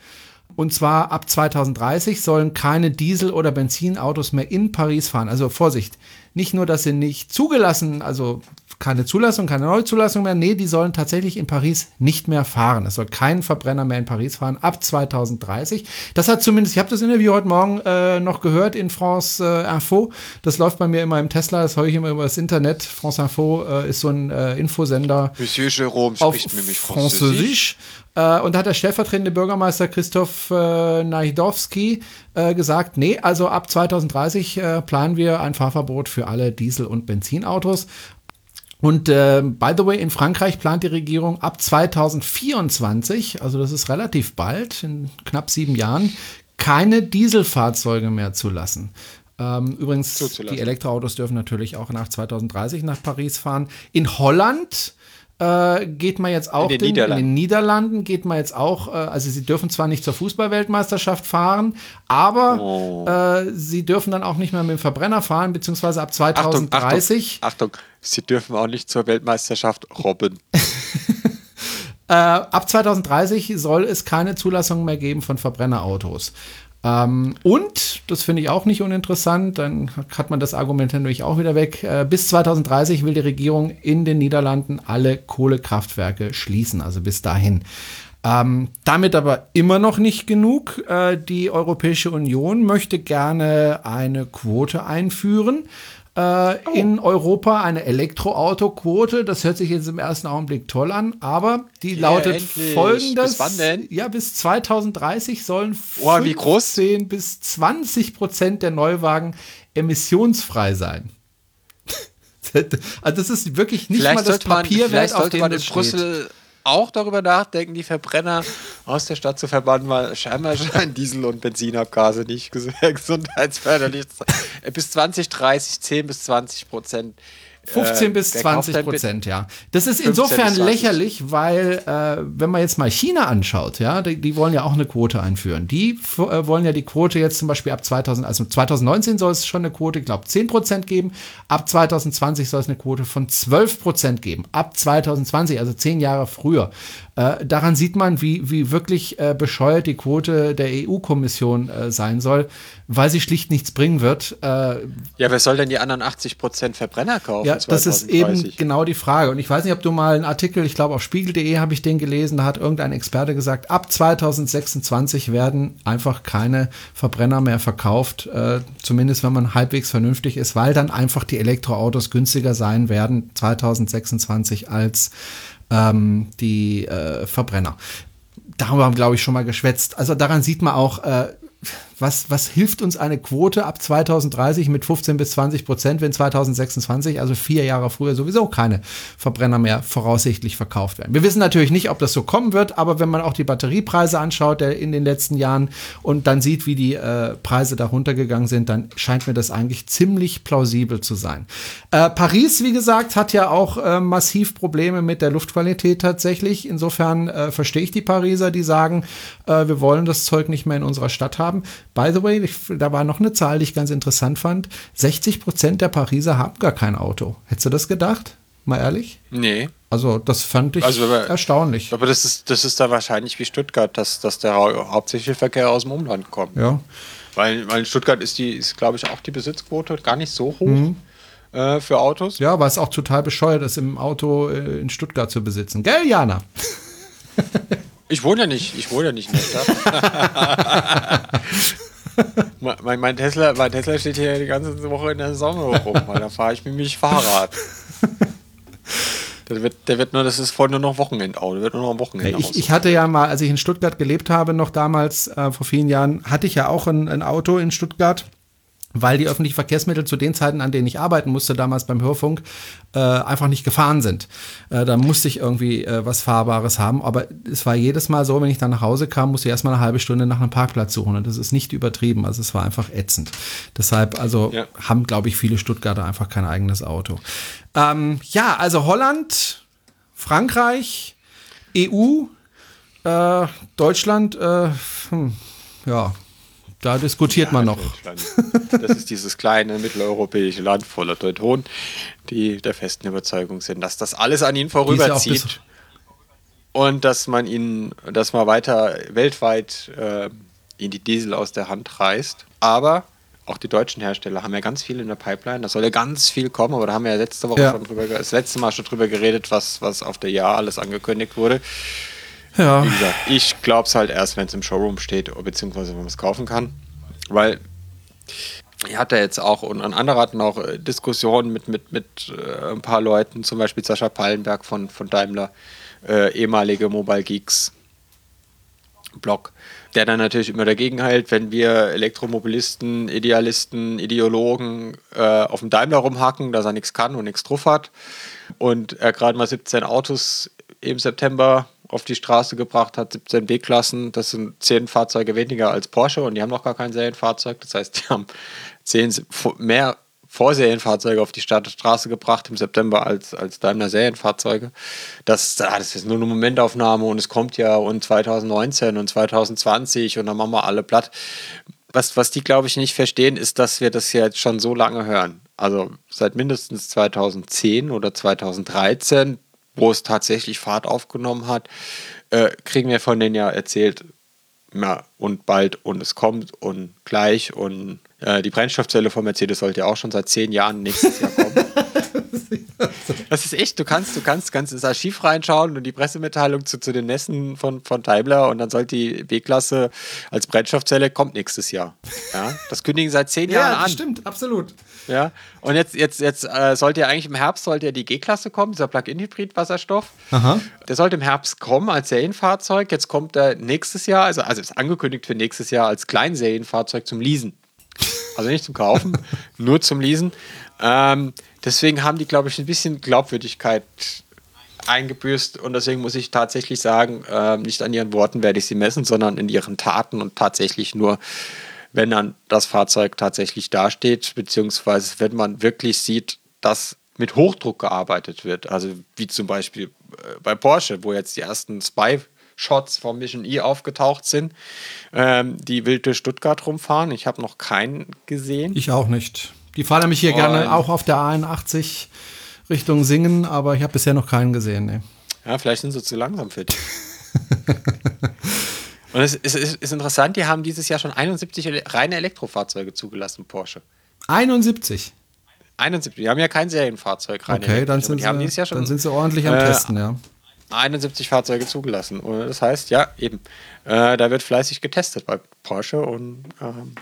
Speaker 2: Und zwar ab 2030 sollen keine Diesel- oder Benzinautos mehr in Paris fahren. Also Vorsicht, nicht nur, dass sie nicht zugelassen, also keine Zulassung, keine neue Zulassung mehr. Nee, die sollen tatsächlich in Paris nicht mehr fahren. Es soll kein Verbrenner mehr in Paris fahren ab 2030. Das hat zumindest, ich habe das Interview heute Morgen äh, noch gehört in France äh, Info. Das läuft bei mir immer im Tesla, das höre ich immer über das Internet. France Info äh, ist so ein äh, Infosender.
Speaker 3: Monsieur Jérôme spricht nämlich
Speaker 2: Französisch. Französisch. Äh, und da hat der stellvertretende Bürgermeister Christoph äh, Najdowski äh, gesagt, nee, also ab 2030 äh, planen wir ein Fahrverbot für alle Diesel- und Benzinautos. Und äh, by the way, in Frankreich plant die Regierung ab 2024, also das ist relativ bald, in knapp sieben Jahren, keine Dieselfahrzeuge mehr zu lassen. Ähm, übrigens, die Elektroautos dürfen natürlich auch nach 2030 nach Paris fahren. In Holland äh, geht man jetzt auch
Speaker 3: in den, den,
Speaker 2: in den, Niederlanden geht man jetzt auch, äh, also sie dürfen zwar nicht zur Fußballweltmeisterschaft fahren, aber oh. äh, sie dürfen dann auch nicht mehr mit dem Verbrenner fahren, beziehungsweise ab 2030.
Speaker 3: Achtung, Achtung, Achtung. sie dürfen auch nicht zur Weltmeisterschaft robben.
Speaker 2: Äh, ab 2030 soll es keine Zulassung mehr geben von Verbrennerautos. Ähm, und, das finde ich auch nicht uninteressant, dann hat man das Argument natürlich auch wieder weg. Äh, bis 2030 will die Regierung in den Niederlanden alle Kohlekraftwerke schließen, also bis dahin. Ähm, damit aber immer noch nicht genug. Äh, die Europäische Union möchte gerne eine Quote einführen äh, oh. in Europa eine Elektroautoquote. Das hört sich jetzt im ersten Augenblick toll an, aber die yeah, lautet endlich. folgendes.
Speaker 3: Bis wann denn?
Speaker 2: Ja, bis 2030 sollen
Speaker 3: oh, wie groß?
Speaker 2: 10 bis 20 Prozent der Neuwagen emissionsfrei sein. also das ist wirklich nicht
Speaker 3: vielleicht
Speaker 2: mal das Papierwert,
Speaker 3: auf dem man in Brüssel auch darüber nachdenken, die Verbrenner aus der Stadt zu verbannen, weil scheinbar scheinen Diesel- und Benzinabgase nicht gesundheitsförderlich Bis 2030 10 bis 20 Prozent
Speaker 2: 15 äh, bis 20 Prozent, ja. Das ist insofern lächerlich, weil äh, wenn man jetzt mal China anschaut, ja, die, die wollen ja auch eine Quote einführen. Die äh, wollen ja die Quote jetzt zum Beispiel ab 2000, also 2019 soll es schon eine Quote, ich glaube, 10 Prozent geben. Ab 2020 soll es eine Quote von 12 Prozent geben. Ab 2020, also zehn Jahre früher. Äh, daran sieht man, wie, wie wirklich äh, bescheuert die Quote der EU-Kommission äh, sein soll, weil sie schlicht nichts bringen wird. Äh,
Speaker 3: ja, wer soll denn die anderen 80 Prozent Verbrenner kaufen?
Speaker 2: Ja, das ist eben genau die Frage. Und ich weiß nicht, ob du mal einen Artikel, ich glaube auf spiegel.de habe ich den gelesen, da hat irgendein Experte gesagt, ab 2026 werden einfach keine Verbrenner mehr verkauft, äh, zumindest wenn man halbwegs vernünftig ist, weil dann einfach die Elektroautos günstiger sein werden 2026 als ähm, die äh, Verbrenner. Darüber haben wir, glaube ich, schon mal geschwätzt. Also daran sieht man auch, äh, was, was hilft uns eine Quote ab 2030 mit 15 bis 20 Prozent, wenn 2026, also vier Jahre früher, sowieso keine Verbrenner mehr voraussichtlich verkauft werden? Wir wissen natürlich nicht, ob das so kommen wird, aber wenn man auch die Batteriepreise anschaut der in den letzten Jahren und dann sieht, wie die äh, Preise da runtergegangen sind, dann scheint mir das eigentlich ziemlich plausibel zu sein. Äh, Paris, wie gesagt, hat ja auch äh, massiv Probleme mit der Luftqualität tatsächlich. Insofern äh, verstehe ich die Pariser, die sagen, äh, wir wollen das Zeug nicht mehr in unserer Stadt haben. By the way, ich, da war noch eine Zahl, die ich ganz interessant fand. 60 Prozent der Pariser haben gar kein Auto. Hättest du das gedacht? Mal ehrlich?
Speaker 3: Nee.
Speaker 2: Also, das fand ich also, aber, erstaunlich.
Speaker 3: Aber das ist, das ist da wahrscheinlich wie Stuttgart, dass, dass der hauptsächliche Verkehr aus dem Umland kommt.
Speaker 2: Ja.
Speaker 3: Weil, weil in Stuttgart ist die, ist, glaube ich, auch die Besitzquote gar nicht so hoch. Mhm. Äh, für Autos.
Speaker 2: Ja, weil es auch total bescheuert ist, im Auto äh, in Stuttgart zu besitzen. Gell, Jana?
Speaker 3: Ich wohne ja nicht, ich wohne ja nicht in der Stadt. mein, mein, Tesla, mein Tesla steht hier die ganze Woche in der Sonne rum, weil da fahre ich mit mich Fahrrad. Der wird, der wird nur, das ist voll nur noch Wochenendauto, der wird nur noch am Wochenende
Speaker 2: ich, ich hatte ja mal, als ich in Stuttgart gelebt habe, noch damals, äh, vor vielen Jahren, hatte ich ja auch ein, ein Auto in Stuttgart weil die öffentlichen Verkehrsmittel zu den Zeiten, an denen ich arbeiten musste, damals beim Hörfunk, äh, einfach nicht gefahren sind. Äh, da musste ich irgendwie äh, was Fahrbares haben. Aber es war jedes Mal so, wenn ich dann nach Hause kam, musste ich erstmal eine halbe Stunde nach einem Parkplatz suchen. Und das ist nicht übertrieben. Also es war einfach ätzend. Deshalb, also ja. haben, glaube ich, viele Stuttgarter einfach kein eigenes Auto. Ähm, ja, also Holland, Frankreich, EU, äh, Deutschland, äh, hm, ja, da diskutiert ja, man noch.
Speaker 3: Das ist dieses kleine mitteleuropäische Land voller Teutonen, die der festen Überzeugung sind, dass das alles an ihnen vorüberzieht. und dass man ihnen, dass man weiter weltweit äh, in die Diesel aus der Hand reißt. Aber auch die deutschen Hersteller haben ja ganz viel in der Pipeline. Da soll ja ganz viel kommen, aber da haben wir ja letzte Woche ja. schon drüber, das letzte Mal schon drüber geredet, was, was auf der Jahr alles angekündigt wurde. Ja. Wie gesagt, ich glaube es halt erst, wenn es im Showroom steht, beziehungsweise wenn man es kaufen kann. Weil ich hatte jetzt auch und an anderer hatten auch äh, Diskussionen mit, mit, mit äh, ein paar Leuten, zum Beispiel Sascha Pallenberg von, von Daimler, äh, ehemalige Mobile Geeks Blog, der dann natürlich immer dagegen hält, wenn wir Elektromobilisten, Idealisten, Ideologen äh, auf dem Daimler rumhacken, dass er nichts kann und nichts drauf hat. Und er gerade mal 17 Autos im September auf die Straße gebracht hat, 17 B-Klassen, das sind 10 Fahrzeuge weniger als Porsche und die haben noch gar kein Serienfahrzeug. Das heißt, die haben 10 mehr Vorserienfahrzeuge auf die Straße gebracht im September als, als Daimler Serienfahrzeuge. Das, ah, das ist nur eine Momentaufnahme und es kommt ja und 2019 und 2020 und dann machen wir alle platt. Was, was die, glaube ich, nicht verstehen, ist, dass wir das jetzt schon so lange hören. Also seit mindestens 2010 oder 2013 wo es tatsächlich Fahrt aufgenommen hat, äh, kriegen wir von denen ja erzählt, ja, und bald und es kommt und gleich und äh, die Brennstoffzelle von Mercedes sollte ja auch schon seit zehn Jahren nächstes Jahr kommen. das ist echt, du kannst, du kannst, kannst ins Archiv reinschauen und die Pressemitteilung zu, zu den Nessen von, von Daimler und dann sollte die B-Klasse als Brennstoffzelle kommt nächstes Jahr. Ja, das kündigen seit zehn ja, Jahren an. Ja,
Speaker 2: stimmt, absolut.
Speaker 3: Ja, und jetzt, jetzt, jetzt äh, sollte ja eigentlich im Herbst sollte ja die G-Klasse kommen, dieser Plug-in-Hybrid-Wasserstoff. Der sollte im Herbst kommen als Serienfahrzeug. Jetzt kommt er nächstes Jahr, also, also ist angekündigt für nächstes Jahr als Kleinserienfahrzeug zum Leasen. Also nicht zum Kaufen, nur zum Leasen. Ähm, deswegen haben die, glaube ich, ein bisschen Glaubwürdigkeit eingebüßt und deswegen muss ich tatsächlich sagen, äh, nicht an ihren Worten werde ich sie messen, sondern in ihren Taten und tatsächlich nur wenn dann das Fahrzeug tatsächlich dasteht, beziehungsweise wenn man wirklich sieht, dass mit Hochdruck gearbeitet wird. Also wie zum Beispiel äh, bei Porsche, wo jetzt die ersten Spy-Shots vom Mission E aufgetaucht sind, ähm, die wild durch Stuttgart rumfahren. Ich habe noch keinen gesehen.
Speaker 2: Ich auch nicht. Die fahren nämlich hier Und gerne auch auf der A81 Richtung Singen, aber ich habe bisher noch keinen gesehen. Nee.
Speaker 3: Ja, vielleicht sind sie zu langsam für dich. Und es ist, ist, ist, interessant, die haben dieses Jahr schon 71 reine Elektrofahrzeuge zugelassen, Porsche.
Speaker 2: 71?
Speaker 3: 71. Die haben ja kein Serienfahrzeug
Speaker 2: rein. Okay, dann sind, sie, ja schon, dann sind sie ordentlich am äh, Testen, ja.
Speaker 3: 71 Fahrzeuge zugelassen. Und das heißt, ja, eben, äh, da wird fleißig getestet bei Porsche und ähm,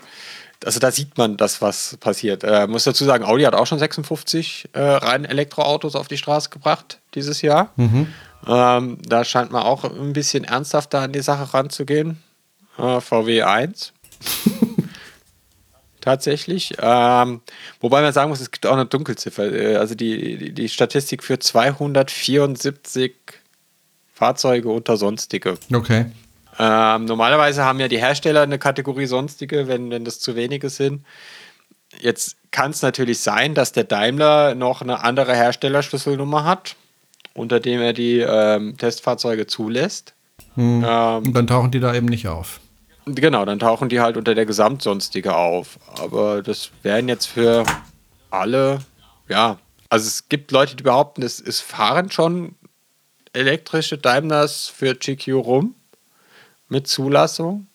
Speaker 3: also da sieht man das, was passiert. Äh, muss dazu sagen, Audi hat auch schon 56 äh, rein Elektroautos auf die Straße gebracht dieses Jahr. Mhm. Ähm, da scheint man auch ein bisschen ernsthafter an die Sache ranzugehen. Äh, VW 1. Tatsächlich. Ähm, wobei man sagen muss, es gibt auch eine Dunkelziffer. Äh, also die, die, die Statistik für 274 Fahrzeuge unter Sonstige.
Speaker 2: Okay.
Speaker 3: Ähm, normalerweise haben ja die Hersteller eine Kategorie Sonstige, wenn, wenn das zu wenige sind. Jetzt kann es natürlich sein, dass der Daimler noch eine andere Herstellerschlüsselnummer hat unter dem er die ähm, Testfahrzeuge zulässt.
Speaker 2: Hm. Ähm, Und dann tauchen die da eben nicht auf.
Speaker 3: Genau, dann tauchen die halt unter der Gesamtsonstige auf. Aber das wären jetzt für alle, ja, also es gibt Leute, die behaupten, es, es fahren schon elektrische Daimlers für GQ rum mit Zulassung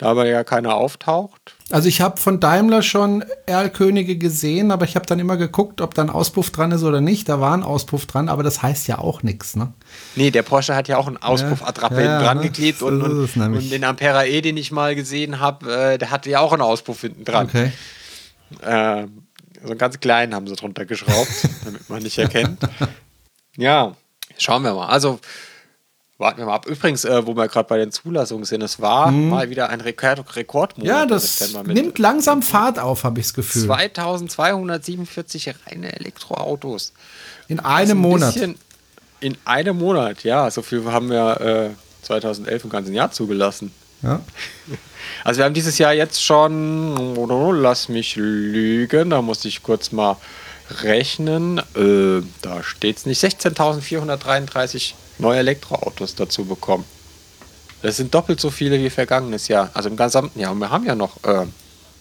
Speaker 3: da aber ja keiner auftaucht.
Speaker 2: Also ich habe von Daimler schon Erlkönige gesehen, aber ich habe dann immer geguckt, ob da ein Auspuff dran ist oder nicht. Da war ein Auspuff dran, aber das heißt ja auch nichts, ne?
Speaker 3: Nee, der Porsche hat ja auch einen Auspuffattrappe ja, ja, dran ne? geklebt und, und, und, den Ampera E, den ich mal gesehen habe, äh, der hatte ja auch einen Auspuff hinten dran.
Speaker 2: Okay.
Speaker 3: Äh, so einen ganz kleinen haben sie drunter geschraubt, damit man nicht erkennt. Ja, schauen wir mal. Also Warten wir mal ab. Übrigens, äh, wo wir gerade bei den Zulassungen sind, es war hm. mal wieder ein Rekord Rekordmonat.
Speaker 2: Ja, das nimmt langsam Fahrt auf, habe ich das Gefühl.
Speaker 3: 2247 reine Elektroautos.
Speaker 2: In einem ein Monat.
Speaker 3: In einem Monat, ja. So viel haben wir äh, 2011 im ganzen Jahr zugelassen.
Speaker 2: Ja.
Speaker 3: Also wir haben dieses Jahr jetzt schon, lass mich lügen, da muss ich kurz mal rechnen. Äh, da steht es nicht. 16.433 neue Elektroautos dazu bekommen. Das sind doppelt so viele wie vergangenes Jahr, also im gesamten Jahr. Und wir haben ja noch äh,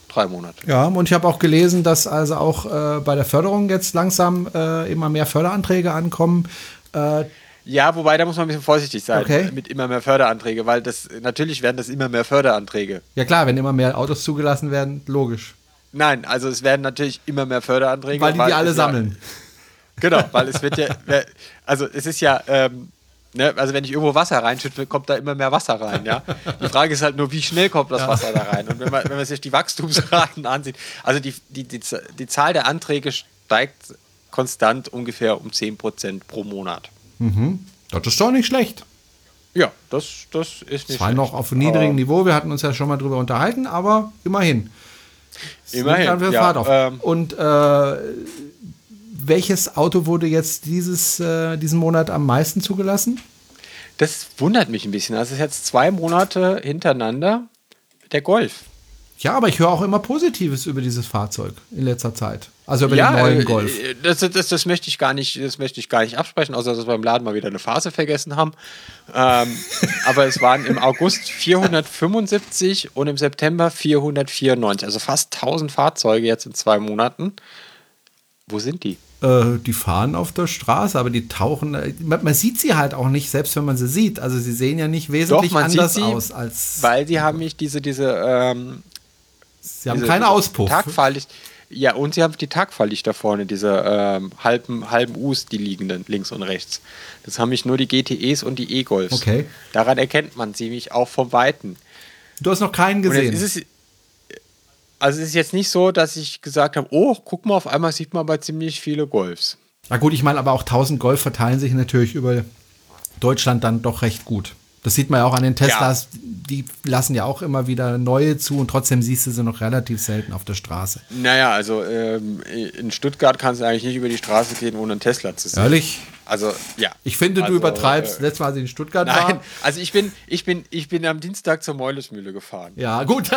Speaker 3: drei Monate.
Speaker 2: Ja, und ich habe auch gelesen, dass also auch äh, bei der Förderung jetzt langsam äh, immer mehr Förderanträge ankommen. Äh,
Speaker 3: ja, wobei da muss man ein bisschen vorsichtig sein
Speaker 2: okay.
Speaker 3: mit immer mehr Förderanträge, weil das natürlich werden das immer mehr Förderanträge.
Speaker 2: Ja klar, wenn immer mehr Autos zugelassen werden, logisch.
Speaker 3: Nein, also es werden natürlich immer mehr Förderanträge.
Speaker 2: Weil die die alle sammeln.
Speaker 3: Ja, genau, weil es wird ja, also es ist ja, ähm, ne, also wenn ich irgendwo Wasser reinschütte, kommt da immer mehr Wasser rein, ja. Die Frage ist halt nur, wie schnell kommt das ja. Wasser da rein? Und wenn man, wenn man sich die Wachstumsraten ansieht, also die, die, die, die Zahl der Anträge steigt konstant ungefähr um 10% pro Monat.
Speaker 2: Mhm. Das ist doch nicht schlecht.
Speaker 3: Ja, das, das ist
Speaker 2: nicht. Zwar noch auf niedrigem Niveau, wir hatten uns ja schon mal drüber unterhalten, aber immerhin.
Speaker 3: Immerhin.
Speaker 2: Wir ja, ähm, Und äh, welches Auto wurde jetzt dieses, äh, diesen Monat am meisten zugelassen?
Speaker 3: Das wundert mich ein bisschen. Also es ist jetzt zwei Monate hintereinander der Golf.
Speaker 2: Ja, aber ich höre auch immer Positives über dieses Fahrzeug in letzter Zeit. Also über ja, den neuen äh, Golf.
Speaker 3: Das, das, das, möchte ich gar nicht, das möchte ich gar nicht absprechen, außer dass wir im Laden mal wieder eine Phase vergessen haben. Ähm, aber es waren im August 475 und im September 494. Also fast 1000 Fahrzeuge jetzt in zwei Monaten. Wo sind die?
Speaker 2: Äh, die fahren auf der Straße, aber die tauchen. Äh, man, man, sieht sie halt auch nicht, selbst wenn man sie sieht. Also sie sehen ja nicht wesentlich Doch, anders sie, aus als.
Speaker 3: Weil die haben nicht diese, diese ähm,
Speaker 2: Sie haben keinen Auspuff.
Speaker 3: Tagfahrlicht. Ja, und sie haben die Tagfahrlichter vorne, diese ähm, halben, halben U's, die liegenden, links und rechts. Das haben mich nur die GTEs und die E-Golfs.
Speaker 2: Okay.
Speaker 3: Daran erkennt man sie mich auch vom Weiten.
Speaker 2: Du hast noch keinen gesehen.
Speaker 3: Es, also es ist jetzt nicht so, dass ich gesagt habe, oh, guck mal, auf einmal sieht man aber ziemlich viele Golfs.
Speaker 2: Na gut, ich meine, aber auch 1000 Golf verteilen sich natürlich über Deutschland dann doch recht gut. Das sieht man ja auch an den Teslas, ja. die lassen ja auch immer wieder neue zu und trotzdem siehst du sie noch relativ selten auf der Straße.
Speaker 3: Naja, also ähm, in Stuttgart kannst du eigentlich nicht über die Straße gehen, ohne einen Tesla zu sehen.
Speaker 2: Ehrlich?
Speaker 3: Also, ja.
Speaker 2: Ich finde,
Speaker 3: also,
Speaker 2: du übertreibst. Äh, Letztes Mal, als ich in Stuttgart nein, war.
Speaker 3: Also, ich bin, ich, bin, ich bin am Dienstag zur Meulesmühle gefahren.
Speaker 2: Ja, gut.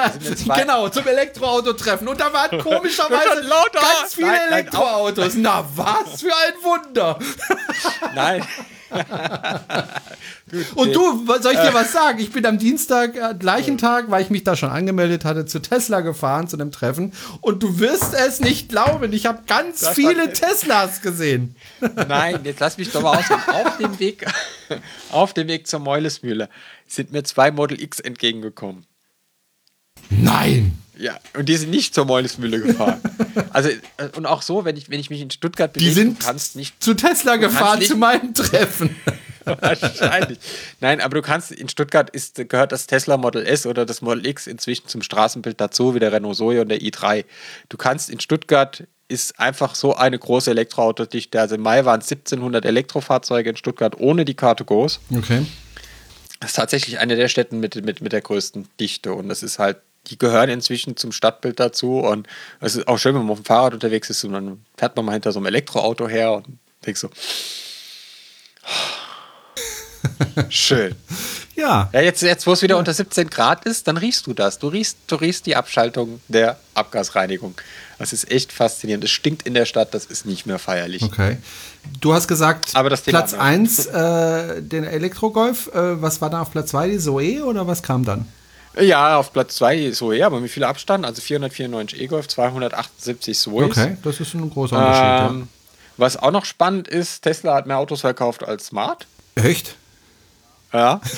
Speaker 2: genau, zum Elektroauto-Treffen. Und da waren komischerweise ganz viele nein, Elektroautos. Nein, Na, was für ein Wunder.
Speaker 3: nein.
Speaker 2: und du, soll ich dir was sagen? Ich bin am Dienstag, äh, gleichen Tag, weil ich mich da schon angemeldet hatte, zu Tesla gefahren, zu einem Treffen. Und du wirst es nicht glauben, ich habe ganz das viele Teslas gesehen.
Speaker 3: Nein, jetzt lass mich doch mal aus. Auf dem Weg, auf dem Weg zur Meulesmühle sind mir zwei Model X entgegengekommen.
Speaker 2: Nein!
Speaker 3: Ja, und die sind nicht zur Meulesmühle gefahren. also, äh, und auch so, wenn ich, wenn ich mich in Stuttgart
Speaker 2: bewege, die sind kannst nicht. Zu Tesla gefahren, zu meinem Treffen.
Speaker 3: Wahrscheinlich. Nein, aber du kannst, in Stuttgart ist, gehört das Tesla Model S oder das Model X inzwischen zum Straßenbild dazu, wie der Renault Zoe und der i3. Du kannst in Stuttgart ist einfach so eine große Elektroautodichte. Also im Mai waren es 1700 Elektrofahrzeuge in Stuttgart ohne die Karte Goes.
Speaker 2: Okay.
Speaker 3: Das ist tatsächlich eine der Städte mit, mit, mit der größten Dichte und das ist halt die gehören inzwischen zum Stadtbild dazu. Und es ist auch schön, wenn man auf dem Fahrrad unterwegs ist und dann fährt man mal hinter so einem Elektroauto her und denkt so. Schön.
Speaker 2: ja.
Speaker 3: ja. Jetzt, jetzt wo es wieder ja. unter 17 Grad ist, dann riechst du das. Du riechst, du riechst die Abschaltung der Abgasreinigung. Das ist echt faszinierend. Es stinkt in der Stadt, das ist nicht mehr feierlich.
Speaker 2: Okay. Du hast gesagt,
Speaker 3: Aber das
Speaker 2: Platz 1, äh, den Elektrogolf. Äh, was war da auf Platz 2, die Zoe oder was kam dann?
Speaker 3: Ja, auf Platz 2 Zoe, aber mit viel Abstand, also 494 E-Golf, 278 Zoe.
Speaker 2: Okay, das ist ein großer Unterschied. Ähm,
Speaker 3: ja. Was auch noch spannend ist, Tesla hat mehr Autos verkauft als Smart.
Speaker 2: Echt?
Speaker 3: Ja.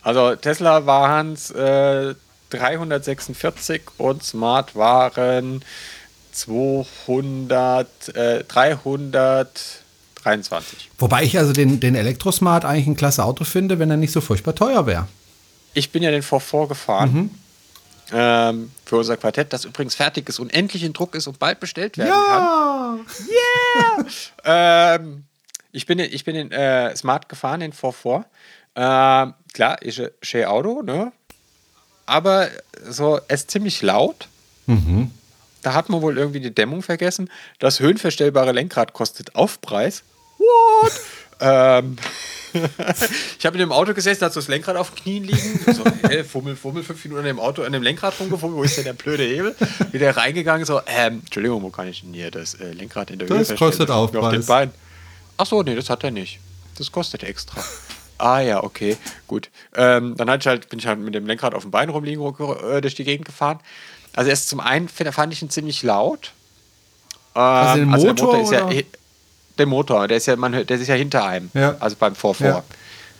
Speaker 3: Also Tesla waren es äh, 346 und Smart waren 200, äh, 323.
Speaker 2: Wobei ich also den, den Elektrosmart eigentlich ein klasse Auto finde, wenn er nicht so furchtbar teuer wäre
Speaker 3: ich bin ja den V4 gefahren. Mhm. Ähm, für unser Quartett, das übrigens fertig ist und endlich in Druck ist und bald bestellt werden
Speaker 2: ja.
Speaker 3: kann. Yeah! ähm, ich bin, ich bin in äh, Smart gefahren, in V4. Ähm, klar, ist ein schön Auto, ne? Aber so, es ist ziemlich laut.
Speaker 2: Mhm.
Speaker 3: Da hat man wohl irgendwie die Dämmung vergessen. Das höhenverstellbare Lenkrad kostet Aufpreis. What? ähm, ich habe in dem Auto gesessen, hat so das Lenkrad auf den Knien liegen. So, hey, fummel, fummel, fünf Minuten an dem Auto, an dem Lenkrad rumgefummelt. Wo ist denn der blöde Hebel? Wieder reingegangen, so, ähm, Entschuldigung, wo kann ich denn hier das äh, Lenkrad in der
Speaker 2: Höhe Das kostet Aufpreis. Auf den
Speaker 3: Bein. Ach so, nee, das hat er nicht. Das kostet extra. Ah ja, okay, gut. Ähm, dann halt, bin ich halt mit dem Lenkrad auf dem Bein rumliegen, äh, durch die Gegend gefahren. Also erst zum einen fand ich ihn ziemlich laut.
Speaker 2: Ähm, also, den Motor, also der Motor
Speaker 3: ist ja der Motor, der ist ja, man, der ist ja hinter einem.
Speaker 2: Ja.
Speaker 3: Also beim 4 Ja.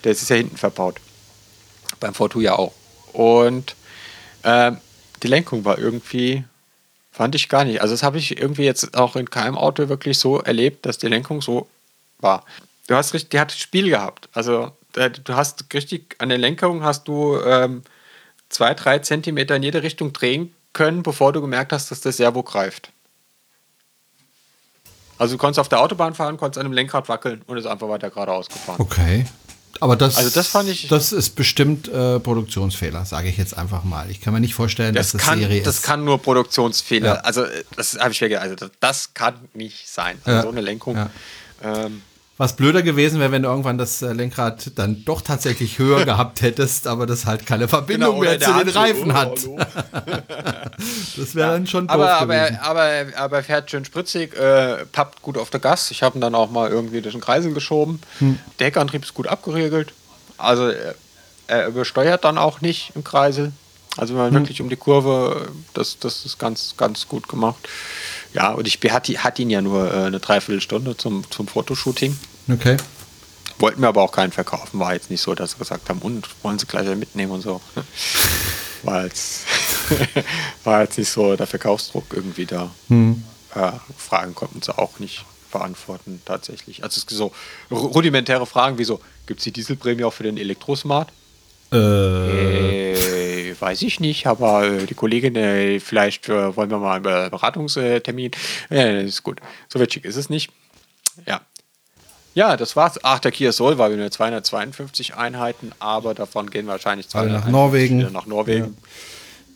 Speaker 3: Der ist ja hinten verbaut. Beim 4 ja auch. Und ähm, die Lenkung war irgendwie Fand ich gar nicht. Also das habe ich irgendwie jetzt auch in keinem Auto wirklich so erlebt, dass die Lenkung so war. Du hast richtig, die hat Spiel gehabt. Also du hast richtig an der Lenkung hast du ähm, zwei, drei Zentimeter in jede Richtung drehen können, bevor du gemerkt hast, dass das Servo greift. Also du konntest auf der Autobahn fahren, konntest an dem Lenkrad wackeln und ist einfach weiter geradeaus gefahren.
Speaker 2: Okay. Aber das,
Speaker 3: also das fand ich.
Speaker 2: Das ist bestimmt äh, Produktionsfehler, sage ich jetzt einfach mal. Ich kann mir nicht vorstellen,
Speaker 3: das
Speaker 2: dass
Speaker 3: das kann,
Speaker 2: Serie ist.
Speaker 3: Das kann nur Produktionsfehler. Ja. Also das habe ich mir gedacht. Also das, das, kann nicht sein. Also
Speaker 2: ja.
Speaker 3: So eine Lenkung. Ja. Ähm,
Speaker 2: was blöder gewesen wäre, wenn du irgendwann das äh, Lenkrad dann doch tatsächlich höher gehabt hättest, aber das halt keine Verbindung genau, mehr zu den Reifen oh, hat. das wäre ja, dann schon doof
Speaker 3: aber,
Speaker 2: gewesen.
Speaker 3: Aber, aber, aber fährt schön spritzig, äh, pappt gut auf der Gas. Ich habe ihn dann auch mal irgendwie durch den Kreisel geschoben. Hm. Der Heckantrieb ist gut abgeregelt. Also er, er übersteuert dann auch nicht im Kreisel. Also wenn man hm. wirklich um die Kurve, das, das ist ganz, ganz gut gemacht. Ja, und ich hatte, hatte ihn ja nur äh, eine Dreiviertelstunde zum, zum Fotoshooting.
Speaker 2: Okay.
Speaker 3: Wollten mir aber auch keinen verkaufen. War jetzt nicht so, dass sie gesagt haben, und wollen sie gleich mitnehmen und so. War jetzt, war jetzt nicht so der Verkaufsdruck irgendwie da. Hm. Äh, Fragen konnten sie auch nicht beantworten, tatsächlich. Also es so rudimentäre Fragen wie so, gibt es die Dieselprämie auch für den Elektrosmart? Äh. äh, weiß ich nicht, aber äh, die Kollegin, äh, vielleicht äh, wollen wir mal einen Beratungstermin. Ja, ist gut. So wird schick ist es nicht. Ja. Ja, das war's. Ach, der Kia Soul war nur 252 Einheiten, aber davon gehen wahrscheinlich
Speaker 2: zwei nach Norwegen.
Speaker 3: Nach Norwegen.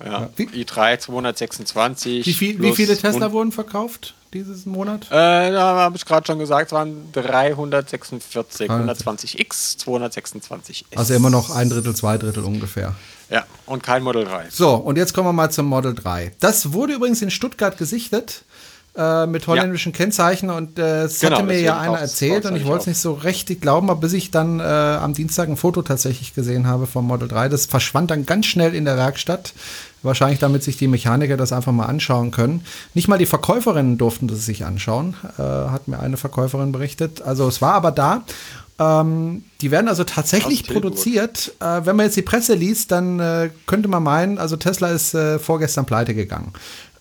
Speaker 3: Ja. Ja. i3 226.
Speaker 2: Wie, viel, wie viele Tesla wurden verkauft? dieses Monat?
Speaker 3: Äh, da habe ich gerade schon gesagt, es waren 346, 120X, 226S.
Speaker 2: Also immer noch ein Drittel, zwei Drittel ungefähr.
Speaker 3: Ja, und kein Model 3.
Speaker 2: So, und jetzt kommen wir mal zum Model 3. Das wurde übrigens in Stuttgart gesichtet. Äh, mit holländischen ja. Kennzeichen und äh, das genau, hatte mir ja einer erzählt und ich wollte es nicht so richtig glauben, aber bis ich dann äh, am Dienstag ein Foto tatsächlich gesehen habe vom Model 3, das verschwand dann ganz schnell in der Werkstatt. Wahrscheinlich, damit sich die Mechaniker das einfach mal anschauen können. Nicht mal die Verkäuferinnen durften das sich anschauen, äh, hat mir eine Verkäuferin berichtet. Also es war aber da. Ähm, die werden also tatsächlich produziert. Äh, wenn man jetzt die Presse liest, dann äh, könnte man meinen, also Tesla ist äh, vorgestern pleite gegangen.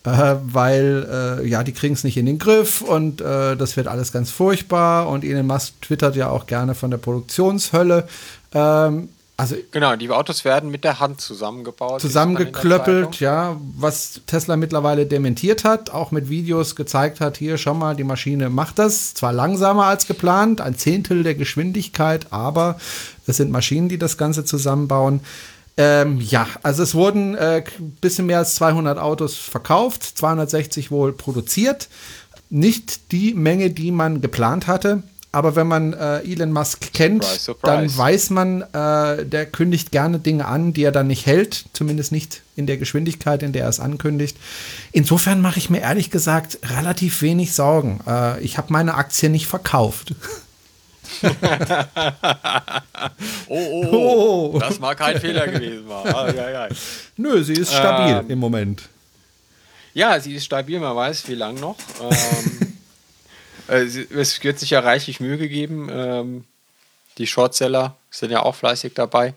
Speaker 2: Äh, weil äh, ja, die kriegen es nicht in den Griff und das wird alles ganz furchtbar. Und Elon Musk twittert ja auch gerne von der Produktionshölle. Ähm, also
Speaker 3: genau, die Autos werden mit der Hand zusammengebaut.
Speaker 2: Zusammengeklöppelt, ja, was Tesla mittlerweile dementiert hat, auch mit Videos gezeigt hat, hier schau mal, die Maschine macht das, zwar langsamer als geplant, ein Zehntel der Geschwindigkeit, aber es sind Maschinen, die das Ganze zusammenbauen. Ähm, ja, also es wurden äh, bisschen mehr als 200 Autos verkauft, 260 wohl produziert. Nicht die Menge, die man geplant hatte. Aber wenn man äh, Elon Musk kennt, surprise, surprise. dann weiß man, äh, der kündigt gerne Dinge an, die er dann nicht hält, zumindest nicht in der Geschwindigkeit, in der er es ankündigt. Insofern mache ich mir ehrlich gesagt relativ wenig Sorgen. Äh, ich habe meine Aktie nicht verkauft.
Speaker 3: oh, oh, oh, das mag kein Fehler gewesen sein. Ah, ja, ja.
Speaker 2: Nö, sie ist stabil ähm, im Moment.
Speaker 3: Ja, sie ist stabil, man weiß, wie lang noch. Ähm, äh, es wird sich ja reichlich Mühe gegeben. Ähm, die Shortseller sind ja auch fleißig dabei.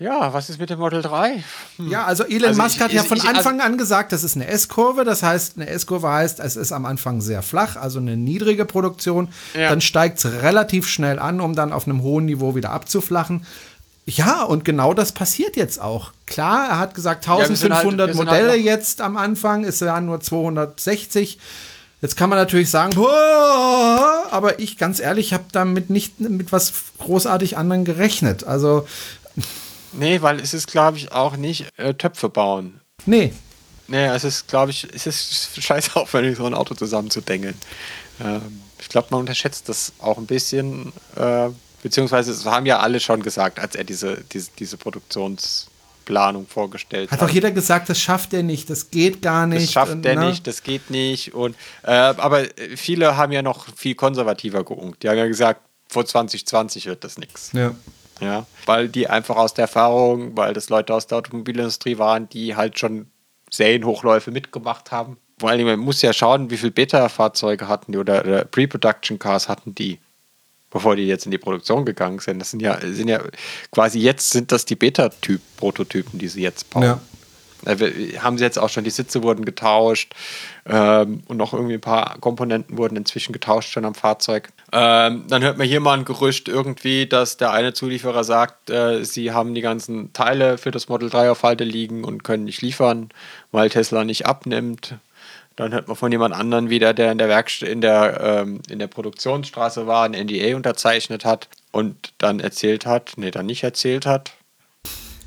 Speaker 3: Ja, was ist mit dem Model 3?
Speaker 2: Hm. Ja, also Elon also Musk ich, hat ja von ich, Anfang also an gesagt, das ist eine S-Kurve. Das heißt, eine S-Kurve heißt, es ist am Anfang sehr flach, also eine niedrige Produktion. Ja. Dann steigt es relativ schnell an, um dann auf einem hohen Niveau wieder abzuflachen. Ja, und genau das passiert jetzt auch. Klar, er hat gesagt, 1500 ja, halt, Modelle halt jetzt am Anfang, es waren nur 260. Jetzt kann man natürlich sagen, aber ich ganz ehrlich habe damit nicht mit was großartig anderen gerechnet. Also
Speaker 3: nee, weil es ist glaube ich auch nicht äh, Töpfe bauen.
Speaker 2: Nee.
Speaker 3: Nee, es ist glaube ich, es ist scheiße aufwendig so ein Auto zusammenzudengeln. Ähm, ich glaube, man unterschätzt das auch ein bisschen, äh, beziehungsweise es haben ja alle schon gesagt, als er diese diese, diese Produktions Planung vorgestellt
Speaker 2: hat. Hat auch jeder gesagt, das schafft er nicht, das geht gar nicht.
Speaker 3: Das schafft er ne? nicht, das geht nicht. Und, äh, aber viele haben ja noch viel konservativer geungt. Die haben ja gesagt, vor 2020 wird das nichts.
Speaker 2: Ja.
Speaker 3: Ja, weil die einfach aus der Erfahrung, weil das Leute aus der Automobilindustrie waren, die halt schon Serienhochläufe mitgemacht haben. Vor allem, man muss ja schauen, wie viele Beta-Fahrzeuge hatten die oder, oder Pre-Production-Cars hatten die bevor die jetzt in die Produktion gegangen sind. Das sind ja, sind ja quasi jetzt sind das die Beta-Typ-Prototypen, die sie jetzt bauen. Ja. Äh, haben sie jetzt auch schon, die Sitze wurden getauscht ähm, und noch irgendwie ein paar Komponenten wurden inzwischen getauscht schon am Fahrzeug. Ähm, dann hört man hier mal ein Gerücht irgendwie, dass der eine Zulieferer sagt, äh, sie haben die ganzen Teile für das Model 3 auf Halte liegen und können nicht liefern, weil Tesla nicht abnimmt. Dann hört man von jemand anderen wieder, der in der Werkstatt, in der, ähm, in der Produktionsstraße war, ein NDA unterzeichnet hat und dann erzählt hat, nee, dann nicht erzählt hat,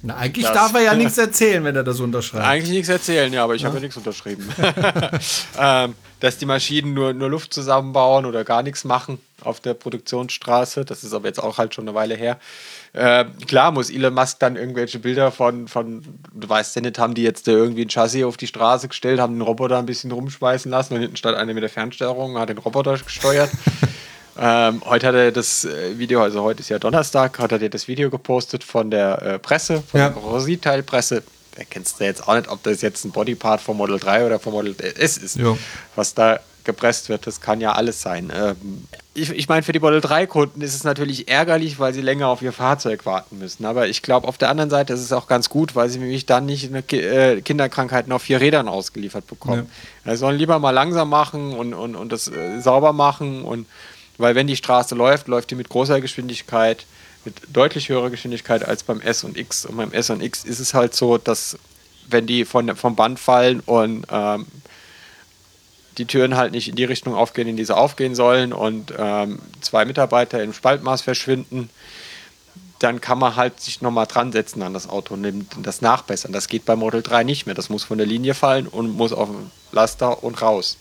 Speaker 2: na, eigentlich das, darf er ja nichts erzählen, wenn er das unterschreibt.
Speaker 3: Eigentlich nichts erzählen, ja, aber ich ja. habe ja nichts unterschrieben. ähm, dass die Maschinen nur, nur Luft zusammenbauen oder gar nichts machen auf der Produktionsstraße. Das ist aber jetzt auch halt schon eine Weile her. Äh, klar muss Elon Musk dann irgendwelche Bilder von, von, du weißt ja nicht, haben die jetzt irgendwie ein Chassis auf die Straße gestellt, haben den Roboter ein bisschen rumschmeißen lassen und hinten stand einer mit der Fernsteuerung, hat den Roboter gesteuert. Ähm, heute hat er das äh, Video, also heute ist ja Donnerstag, hat er das Video gepostet von der äh, Presse, von ja. der Rositeil-Presse. Da kennst du jetzt auch nicht, ob das jetzt ein Bodypart vom Model 3 oder vom Model S ist, ja. was da gepresst wird. Das kann ja alles sein. Ähm, ich, ich meine, für die Model 3-Kunden ist es natürlich ärgerlich, weil sie länger auf ihr Fahrzeug warten müssen. Aber ich glaube, auf der anderen Seite ist es auch ganz gut, weil sie nämlich dann nicht eine Ki äh, Kinderkrankheiten auf vier Rädern ausgeliefert bekommen. Ja. Sie sollen lieber mal langsam machen und, und, und das äh, sauber machen und weil wenn die Straße läuft, läuft die mit großer Geschwindigkeit, mit deutlich höherer Geschwindigkeit als beim S und X. Und beim S und X ist es halt so, dass wenn die von, vom Band fallen und ähm, die Türen halt nicht in die Richtung aufgehen, in die sie aufgehen sollen und ähm, zwei Mitarbeiter im Spaltmaß verschwinden, dann kann man halt sich nochmal dran setzen an das Auto und das nachbessern. Das geht bei Model 3 nicht mehr. Das muss von der Linie fallen und muss auf den Laster und raus.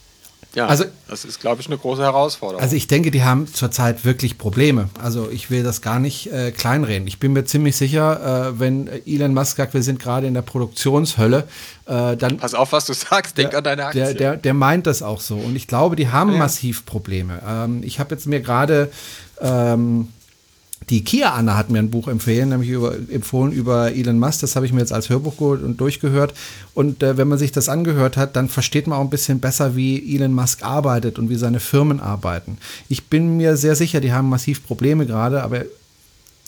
Speaker 3: Ja, also, das ist, glaube ich, eine große Herausforderung.
Speaker 2: Also ich denke, die haben zurzeit wirklich Probleme. Also ich will das gar nicht äh, kleinreden. Ich bin mir ziemlich sicher, äh, wenn Elon Musk sagt, wir sind gerade in der Produktionshölle, äh, dann...
Speaker 3: Pass auf, was du sagst, denk der, an deine Aktie.
Speaker 2: Der, der, der, meint das auch so. Und ich glaube, die haben ja. massiv Probleme. Ähm, ich habe jetzt mir gerade... Ähm, die Kia Anna hat mir ein Buch empfehlen, nämlich über, empfohlen über Elon Musk. Das habe ich mir jetzt als Hörbuch geholt und durchgehört. Und äh, wenn man sich das angehört hat, dann versteht man auch ein bisschen besser, wie Elon Musk arbeitet und wie seine Firmen arbeiten. Ich bin mir sehr sicher, die haben massiv Probleme gerade, aber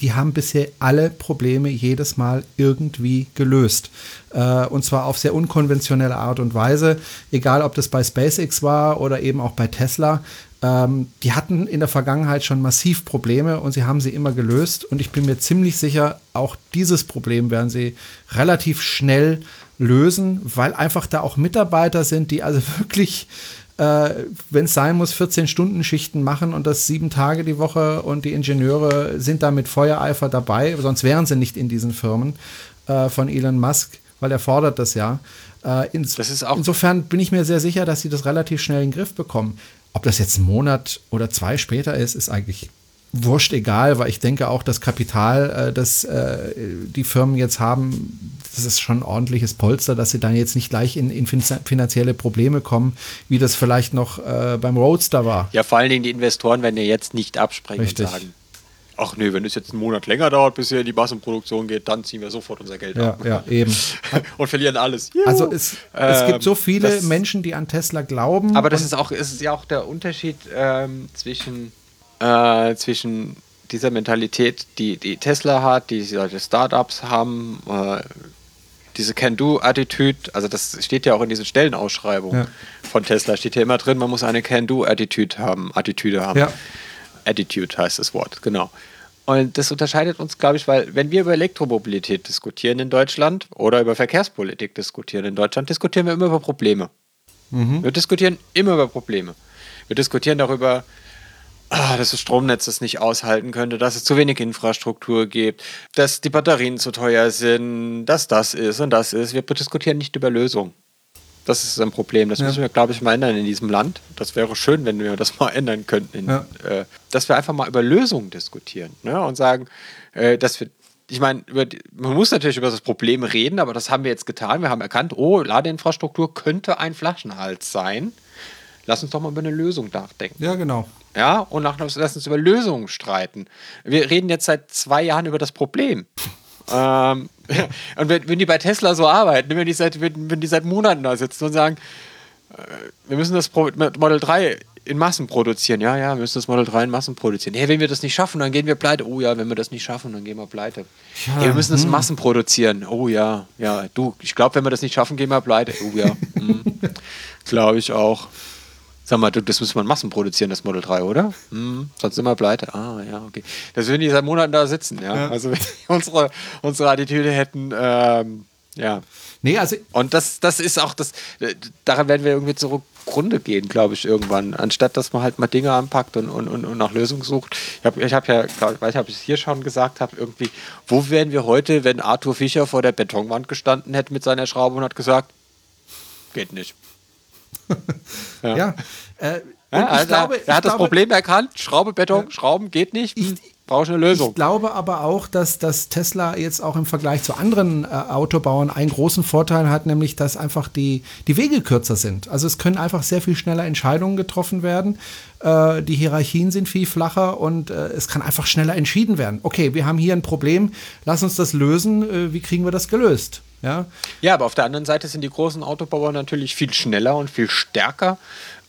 Speaker 2: die haben bisher alle Probleme jedes Mal irgendwie gelöst. Äh, und zwar auf sehr unkonventionelle Art und Weise, egal ob das bei SpaceX war oder eben auch bei Tesla. Ähm, die hatten in der Vergangenheit schon massiv Probleme und sie haben sie immer gelöst. Und ich bin mir ziemlich sicher, auch dieses Problem werden sie relativ schnell lösen, weil einfach da auch Mitarbeiter sind, die also wirklich, äh, wenn es sein muss, 14-Stunden-Schichten machen und das sieben Tage die Woche und die Ingenieure sind da mit Feuereifer dabei, sonst wären sie nicht in diesen Firmen äh, von Elon Musk, weil er fordert das ja. Äh, ins das insofern bin ich mir sehr sicher, dass sie das relativ schnell in den Griff bekommen. Ob das jetzt ein Monat oder zwei später ist, ist eigentlich wurscht egal, weil ich denke auch, das Kapital, äh, das äh, die Firmen jetzt haben, das ist schon ein ordentliches Polster, dass sie dann jetzt nicht gleich in, in finanzielle Probleme kommen, wie das vielleicht noch äh, beim Roadster war.
Speaker 3: Ja, vor allen Dingen die Investoren werden ja jetzt nicht absprechen Richtig. und sagen, ach nee, wenn es jetzt einen Monat länger dauert, bis er in die Massenproduktion geht, dann ziehen wir sofort unser Geld
Speaker 2: ja, ab. Ja, eben.
Speaker 3: und verlieren alles.
Speaker 2: Juhu. Also es, es ähm, gibt so viele das, Menschen, die an Tesla glauben.
Speaker 3: Aber das ist auch, ist ja auch der Unterschied ähm, zwischen, äh, zwischen dieser Mentalität, die, die Tesla hat, die solche Startups haben, äh, diese Can-Do-Attitüde, also das steht ja auch in diesen Stellenausschreibungen ja. von Tesla, steht ja immer drin, man muss eine Can-Do-Attitüde haben, Attitüde haben. Ja. Attitude heißt das Wort, genau. Und das unterscheidet uns, glaube ich, weil wenn wir über Elektromobilität diskutieren in Deutschland oder über Verkehrspolitik diskutieren in Deutschland, diskutieren wir immer über Probleme. Mhm. Wir diskutieren immer über Probleme. Wir diskutieren darüber, ah, dass das Stromnetz das nicht aushalten könnte, dass es zu wenig Infrastruktur gibt, dass die Batterien zu teuer sind, dass das ist und das ist. Wir diskutieren nicht über Lösungen. Das ist ein Problem. Das ja. müssen wir, glaube ich, mal ändern in diesem Land. Das wäre schön, wenn wir das mal ändern könnten. In, ja. äh, dass wir einfach mal über Lösungen diskutieren ne? und sagen, äh, dass wir ich meine, man muss natürlich über das Problem reden, aber das haben wir jetzt getan. Wir haben erkannt, oh, Ladeinfrastruktur könnte ein Flaschenhals sein. Lass uns doch mal über eine Lösung nachdenken.
Speaker 2: Ja, genau.
Speaker 3: Ja, und nach, lass uns über Lösungen streiten. Wir reden jetzt seit zwei Jahren über das Problem. Ähm, und wenn, wenn, die bei Tesla so arbeiten, wenn die seit, wenn, wenn die seit Monaten da sitzen und sagen, äh, wir müssen das Model 3 in Massen produzieren. Ja, ja, wir müssen das Model 3 in Massen produzieren. Hey, wenn wir das nicht schaffen, dann gehen wir pleite. Oh ja, wenn wir das nicht schaffen, dann gehen wir pleite. Ja, hey, wir müssen das in hm. Massen produzieren. Oh ja, ja, du, ich glaube, wenn wir das nicht schaffen, gehen wir pleite. Oh ja, hm. glaube ich auch. Sag mal, das müssen wir in Massen produzieren, das Model 3, oder? Hm, sonst sind wir pleite. Ah, ja, okay. Das würden die seit Monaten da sitzen, ja. ja. Also, wenn die unsere, unsere Attitüde hätten, ähm, ja. Nee, also. Und das, das ist auch das, daran werden wir irgendwie zugrunde gehen, glaube ich, irgendwann. Anstatt dass man halt mal Dinge anpackt und, und, und, und nach Lösungen sucht. Ich habe ich hab ja, glaub, ich ich es hier schon gesagt habe, irgendwie, wo wären wir heute, wenn Arthur Fischer vor der Betonwand gestanden hätte mit seiner Schraube und hat gesagt, geht nicht.
Speaker 2: Ja. ja äh,
Speaker 3: ja, also glaube, er hat das glaube, Problem erkannt, Schraube, Beton, Schrauben geht nicht. Ich, brauche eine Lösung.
Speaker 2: Ich glaube aber auch, dass, dass Tesla jetzt auch im Vergleich zu anderen äh, Autobauern einen großen Vorteil hat, nämlich dass einfach die, die Wege kürzer sind. Also es können einfach sehr viel schneller Entscheidungen getroffen werden. Äh, die Hierarchien sind viel flacher und äh, es kann einfach schneller entschieden werden. Okay, wir haben hier ein Problem, lass uns das lösen. Äh, wie kriegen wir das gelöst? Ja?
Speaker 3: ja, aber auf der anderen Seite sind die großen Autobauer natürlich viel schneller und viel stärker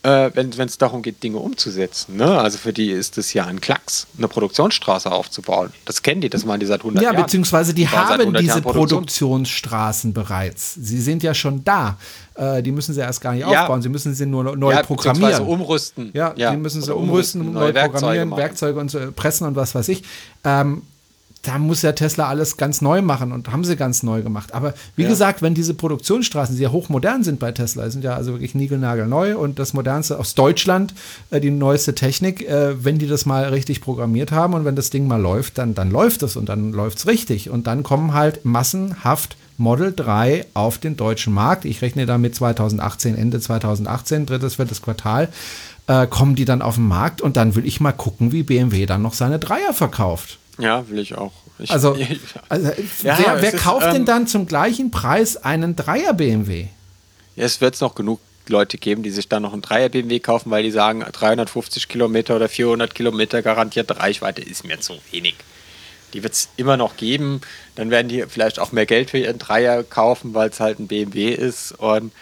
Speaker 3: äh, wenn es darum geht, Dinge umzusetzen. Ne? Also für die ist es ja ein Klacks, eine Produktionsstraße aufzubauen. Das kennen die, das machen die seit 100
Speaker 2: ja,
Speaker 3: Jahren.
Speaker 2: Ja, beziehungsweise die haben diese Produktionsstraßen bereits. Sie sind ja schon da. Äh, die müssen sie erst gar nicht ja. aufbauen, sie müssen sie nur neu ja, programmieren.
Speaker 3: umrüsten.
Speaker 2: Ja, ja, die müssen sie umrüsten, umrüsten neu programmieren, Werkzeuge, Werkzeuge und so, pressen und was weiß ich. Ähm, da muss ja Tesla alles ganz neu machen und haben sie ganz neu gemacht. Aber wie ja. gesagt, wenn diese Produktionsstraßen sehr hochmodern sind bei Tesla, sind ja also wirklich niegelnagelneu und das modernste aus Deutschland, äh, die neueste Technik, äh, wenn die das mal richtig programmiert haben und wenn das Ding mal läuft, dann, dann läuft es und dann läuft es richtig. Und dann kommen halt massenhaft Model 3 auf den deutschen Markt. Ich rechne damit 2018, Ende 2018, drittes, viertes Quartal. Äh, kommen die dann auf den Markt und dann will ich mal gucken, wie BMW dann noch seine Dreier verkauft.
Speaker 3: Ja, will ich auch. Ich,
Speaker 2: also, also ja, wer, wer kauft ist, denn ähm, dann zum gleichen Preis einen Dreier BMW?
Speaker 3: Ja, es wird noch genug Leute geben, die sich dann noch einen Dreier BMW kaufen, weil die sagen, 350 Kilometer oder 400 Kilometer garantierte Reichweite ist mir zu wenig. Die wird es immer noch geben. Dann werden die vielleicht auch mehr Geld für ihren Dreier kaufen, weil es halt ein BMW ist. Und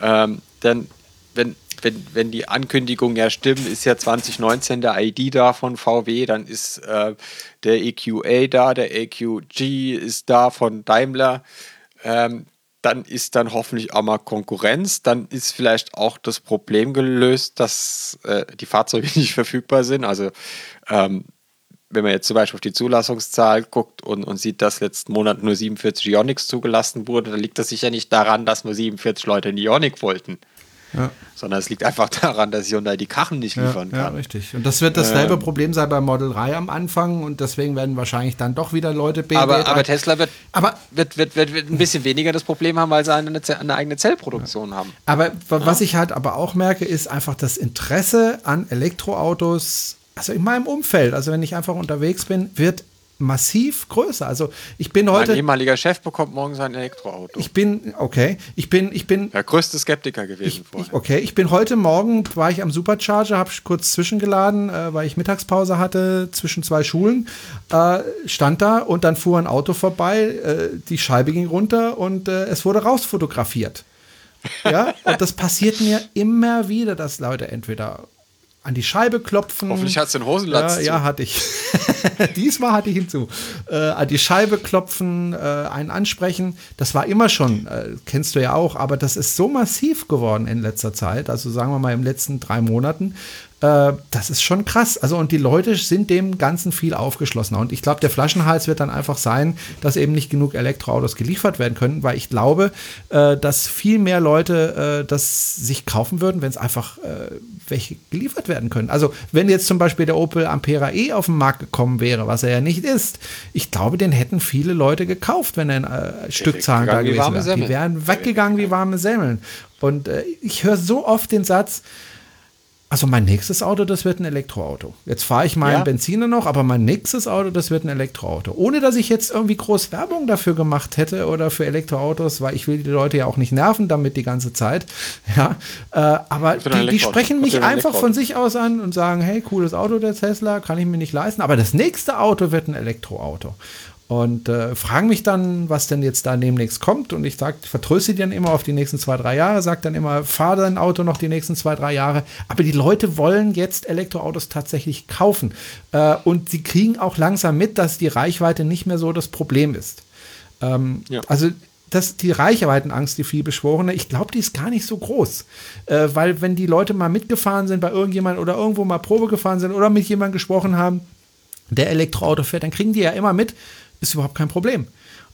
Speaker 3: ähm, dann, wenn wenn, wenn die Ankündigungen ja stimmen, ist ja 2019 der ID da von VW, dann ist äh, der EQA da, der EQG ist da von Daimler. Ähm, dann ist dann hoffentlich auch mal Konkurrenz. Dann ist vielleicht auch das Problem gelöst, dass äh, die Fahrzeuge nicht verfügbar sind. Also ähm, wenn man jetzt zum Beispiel auf die Zulassungszahl guckt und, und sieht, dass letzten Monat nur 47 Ionics zugelassen wurde, dann liegt das sicher nicht daran, dass nur 47 Leute einen Ionic wollten. Ja. Sondern es liegt einfach daran, dass Hyundai die Kachen nicht liefern ja, kann.
Speaker 2: Ja, richtig. Und das wird dasselbe ähm, Problem sein beim Model 3 am Anfang und deswegen werden wahrscheinlich dann doch wieder Leute
Speaker 3: BMW aber, aber Tesla wird, aber, wird, wird, wird, wird ein bisschen weniger das Problem haben, weil sie eine, eine eigene Zellproduktion ja. haben.
Speaker 2: Aber was ich halt aber auch merke, ist einfach das Interesse an Elektroautos also in meinem Umfeld, also wenn ich einfach unterwegs bin, wird massiv größer. Also ich bin heute.
Speaker 3: Mein ehemaliger Chef bekommt morgen sein Elektroauto.
Speaker 2: Ich bin, okay, ich bin, ich bin.
Speaker 3: Der größte Skeptiker gewesen
Speaker 2: ich, ich, okay, ich bin heute Morgen, war ich am Supercharger, habe kurz zwischengeladen, äh, weil ich Mittagspause hatte zwischen zwei Schulen, äh, stand da und dann fuhr ein Auto vorbei, äh, die Scheibe ging runter und äh, es wurde rausfotografiert. Ja, und das passiert mir immer wieder, dass Leute entweder an die Scheibe klopfen.
Speaker 3: Hoffentlich hat es den Hosenlatz.
Speaker 2: Ja, zu. ja, hatte ich. Diesmal hatte ich hinzu. Äh, an die Scheibe klopfen, äh, einen ansprechen. Das war immer schon, äh, kennst du ja auch, aber das ist so massiv geworden in letzter Zeit, also sagen wir mal im letzten drei Monaten, äh, das ist schon krass. Also, und die Leute sind dem Ganzen viel aufgeschlossener. Und ich glaube, der Flaschenhals wird dann einfach sein, dass eben nicht genug Elektroautos geliefert werden können, weil ich glaube, äh, dass viel mehr Leute äh, das sich kaufen würden, wenn es einfach äh, welche geliefert werden können. Also, wenn jetzt zum Beispiel der Opel Ampera E auf den Markt gekommen wäre, was er ja nicht ist, ich glaube, den hätten viele Leute gekauft, wenn er in äh, Stückzahlen da gewesen wäre. Die wären weggegangen wie warme Semmeln. Und äh, ich höre so oft den Satz, also mein nächstes Auto, das wird ein Elektroauto. Jetzt fahre ich meinen ja. Benziner noch, aber mein nächstes Auto, das wird ein Elektroauto. Ohne dass ich jetzt irgendwie groß Werbung dafür gemacht hätte oder für Elektroautos, weil ich will die Leute ja auch nicht nerven damit die ganze Zeit. Ja, äh, aber die, die, sprechen mich einfach von sich aus an und sagen, hey, cooles Auto der Tesla, kann ich mir nicht leisten. Aber das nächste Auto wird ein Elektroauto. Und äh, fragen mich dann, was denn jetzt da demnächst kommt. Und ich sag, vertröste die dann immer auf die nächsten zwei, drei Jahre, sag dann immer, fahr dein Auto noch die nächsten zwei, drei Jahre. Aber die Leute wollen jetzt Elektroautos tatsächlich kaufen. Äh, und sie kriegen auch langsam mit, dass die Reichweite nicht mehr so das Problem ist. Ähm, ja. Also das, die Reichweitenangst, die vielbeschworene, ich glaube, die ist gar nicht so groß. Äh, weil wenn die Leute mal mitgefahren sind bei irgendjemand oder irgendwo mal Probe gefahren sind oder mit jemandem gesprochen haben, der Elektroauto fährt, dann kriegen die ja immer mit, ist überhaupt kein Problem.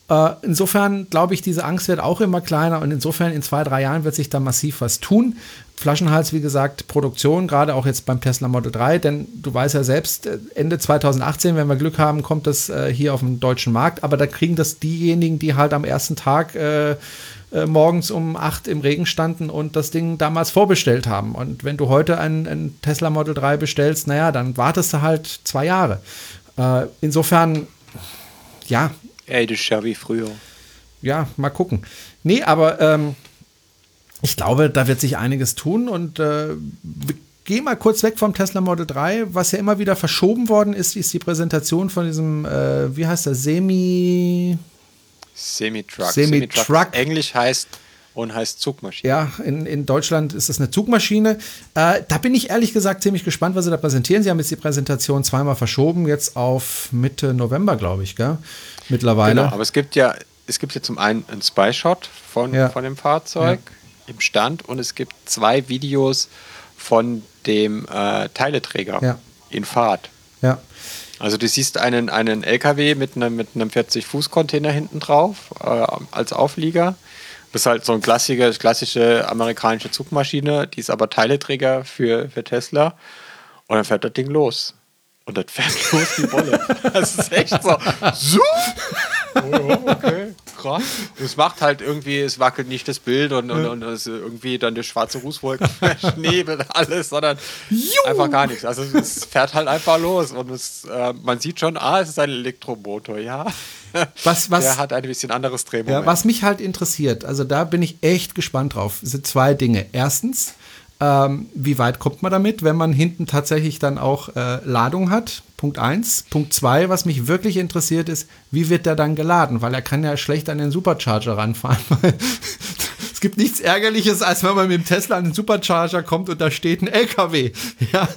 Speaker 2: Äh, insofern glaube ich, diese Angst wird auch immer kleiner und insofern in zwei, drei Jahren wird sich da massiv was tun. Flaschenhals, wie gesagt, Produktion, gerade auch jetzt beim Tesla Model 3, denn du weißt ja selbst, äh, Ende 2018, wenn wir Glück haben, kommt das äh, hier auf den deutschen Markt, aber da kriegen das diejenigen, die halt am ersten Tag äh, morgens um 8 im Regen standen und das Ding damals vorbestellt haben. Und wenn du heute ein, ein Tesla Model 3 bestellst, naja, dann wartest du halt zwei Jahre. Insofern ja.
Speaker 3: Ey, das ist ja wie früher.
Speaker 2: Ja, mal gucken. Nee, aber ähm, ich glaube, da wird sich einiges tun und äh, geh mal kurz weg vom Tesla Model 3. Was ja immer wieder verschoben worden ist, ist die Präsentation von diesem, äh, wie heißt der, Semi.
Speaker 3: Semi-Truck.
Speaker 2: Semi-Truck.
Speaker 3: Semi Englisch heißt und heißt Zugmaschine.
Speaker 2: Ja, in, in Deutschland ist es eine Zugmaschine. Äh, da bin ich ehrlich gesagt ziemlich gespannt, was sie da präsentieren. Sie haben jetzt die Präsentation zweimal verschoben, jetzt auf Mitte November, glaube ich, gell? Mittlerweile. Genau,
Speaker 3: aber es gibt ja, es gibt ja zum einen einen Spy-Shot von, ja. von dem Fahrzeug ja. im Stand und es gibt zwei Videos von dem äh, Teileträger ja. in Fahrt.
Speaker 2: Ja.
Speaker 3: Also du siehst einen, einen LKW mit einem, mit einem 40-Fuß-Container hinten drauf äh, als Auflieger das ist halt so eine klassische, klassische amerikanische Zugmaschine, die ist aber Teileträger für, für Tesla. Und dann fährt das Ding los. Und das fährt los die Wolle. Das ist echt so. so. Oh, okay, Und es macht halt irgendwie, es wackelt nicht das Bild und, und, und es irgendwie dann der schwarze Rußwolke Nebel, alles, sondern Juhu. einfach gar nichts. Also es fährt halt einfach los und es, äh, man sieht schon, ah, es ist ein Elektromotor, ja.
Speaker 2: Was, was,
Speaker 3: Der hat ein bisschen anderes Drehmoment.
Speaker 2: Ja, was mich halt interessiert, also da bin ich echt gespannt drauf, sind zwei Dinge. Erstens, ähm, wie weit kommt man damit, wenn man hinten tatsächlich dann auch äh, Ladung hat? Punkt eins. Punkt zwei, was mich wirklich interessiert, ist, wie wird der dann geladen? Weil er kann ja schlecht an den Supercharger ranfahren. es gibt nichts Ärgerliches, als wenn man mit dem Tesla an den Supercharger kommt und da steht ein LKW. Ja,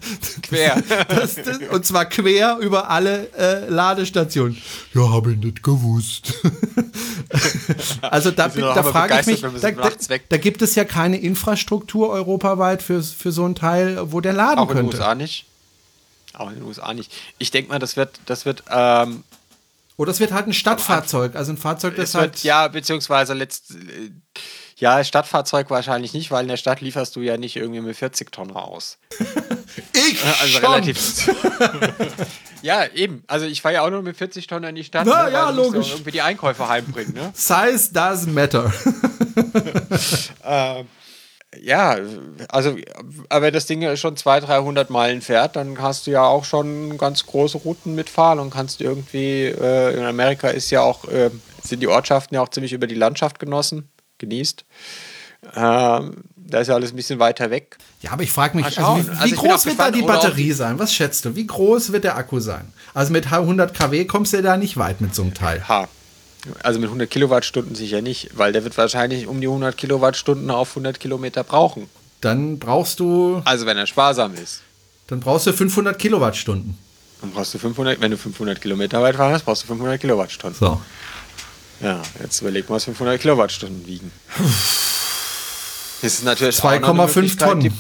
Speaker 3: quer.
Speaker 2: Das, das, und zwar quer über alle äh, Ladestationen. Ja, habe ich nicht gewusst. also da, da frage ich mich, da, da, da, gibt es ja keine Infrastruktur europaweit für, für so ein Teil, wo der laden
Speaker 3: Auch
Speaker 2: könnte.
Speaker 3: In den USA nicht. Auch in den USA nicht. Ich denke mal, das wird, das wird ähm,
Speaker 2: oder es wird halt ein Stadtfahrzeug, also ein Fahrzeug, das halt.
Speaker 3: Wird, ja, beziehungsweise letzt, ja, Stadtfahrzeug wahrscheinlich nicht, weil in der Stadt lieferst du ja nicht irgendwie mit 40 Tonnen aus.
Speaker 2: ich also schon. relativ.
Speaker 3: ja, eben. Also ich fahre ja auch nur mit 40 Tonnen in die Stadt,
Speaker 2: Na, ne, ja, logisch.
Speaker 3: Ja irgendwie die Einkäufe heimbringen. Ne?
Speaker 2: Size doesn't matter.
Speaker 3: ähm, ja, also, aber wenn das Ding schon 200, 300 Meilen fährt, dann hast du ja auch schon ganz große Routen mitfahren und kannst irgendwie, äh, in Amerika ist ja auch, äh, sind die Ortschaften ja auch ziemlich über die Landschaft genossen genießt. Ähm, da ist ja alles ein bisschen weiter weg.
Speaker 2: Ja, aber ich frage mich, also wie, wie also groß wird da die Batterie sein? Was schätzt du? Wie groß wird der Akku sein? Also mit 100 kW kommst du da nicht weit mit so einem Teil.
Speaker 3: Ha. Also mit 100 Kilowattstunden sicher nicht, weil der wird wahrscheinlich um die 100 Kilowattstunden auf 100 Kilometer brauchen.
Speaker 2: Dann brauchst du.
Speaker 3: Also wenn er sparsam ist.
Speaker 2: Dann brauchst du 500 Kilowattstunden.
Speaker 3: Dann brauchst du 500, wenn du 500 Kilometer weit fahrst, brauchst du 500 Kilowattstunden.
Speaker 2: So.
Speaker 3: Ja, jetzt überleg mal, was 500 Kilowattstunden wiegen.
Speaker 2: Das ist natürlich 2,5 Tonnen.
Speaker 3: Die,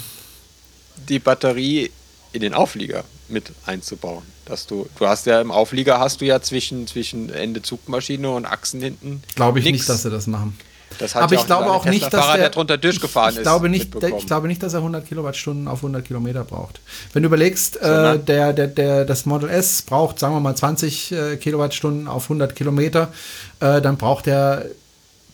Speaker 3: die, Batterie in den Auflieger mit einzubauen. Dass du, du hast ja im Auflieger hast du ja zwischen, zwischen Ende Zugmaschine und Achsen hinten.
Speaker 2: Glaube ich nix. nicht, dass sie das machen.
Speaker 3: Das hat Aber ja ich glaube auch nicht, dass der, drunter durchgefahren
Speaker 2: ich ist. Glaube nicht, ich glaube nicht, dass er 100 Kilowattstunden auf 100 Kilometer braucht. Wenn du überlegst, äh, der, der, der, das Model S braucht, sagen wir mal, 20 äh, Kilowattstunden auf 100 Kilometer, äh, dann braucht er,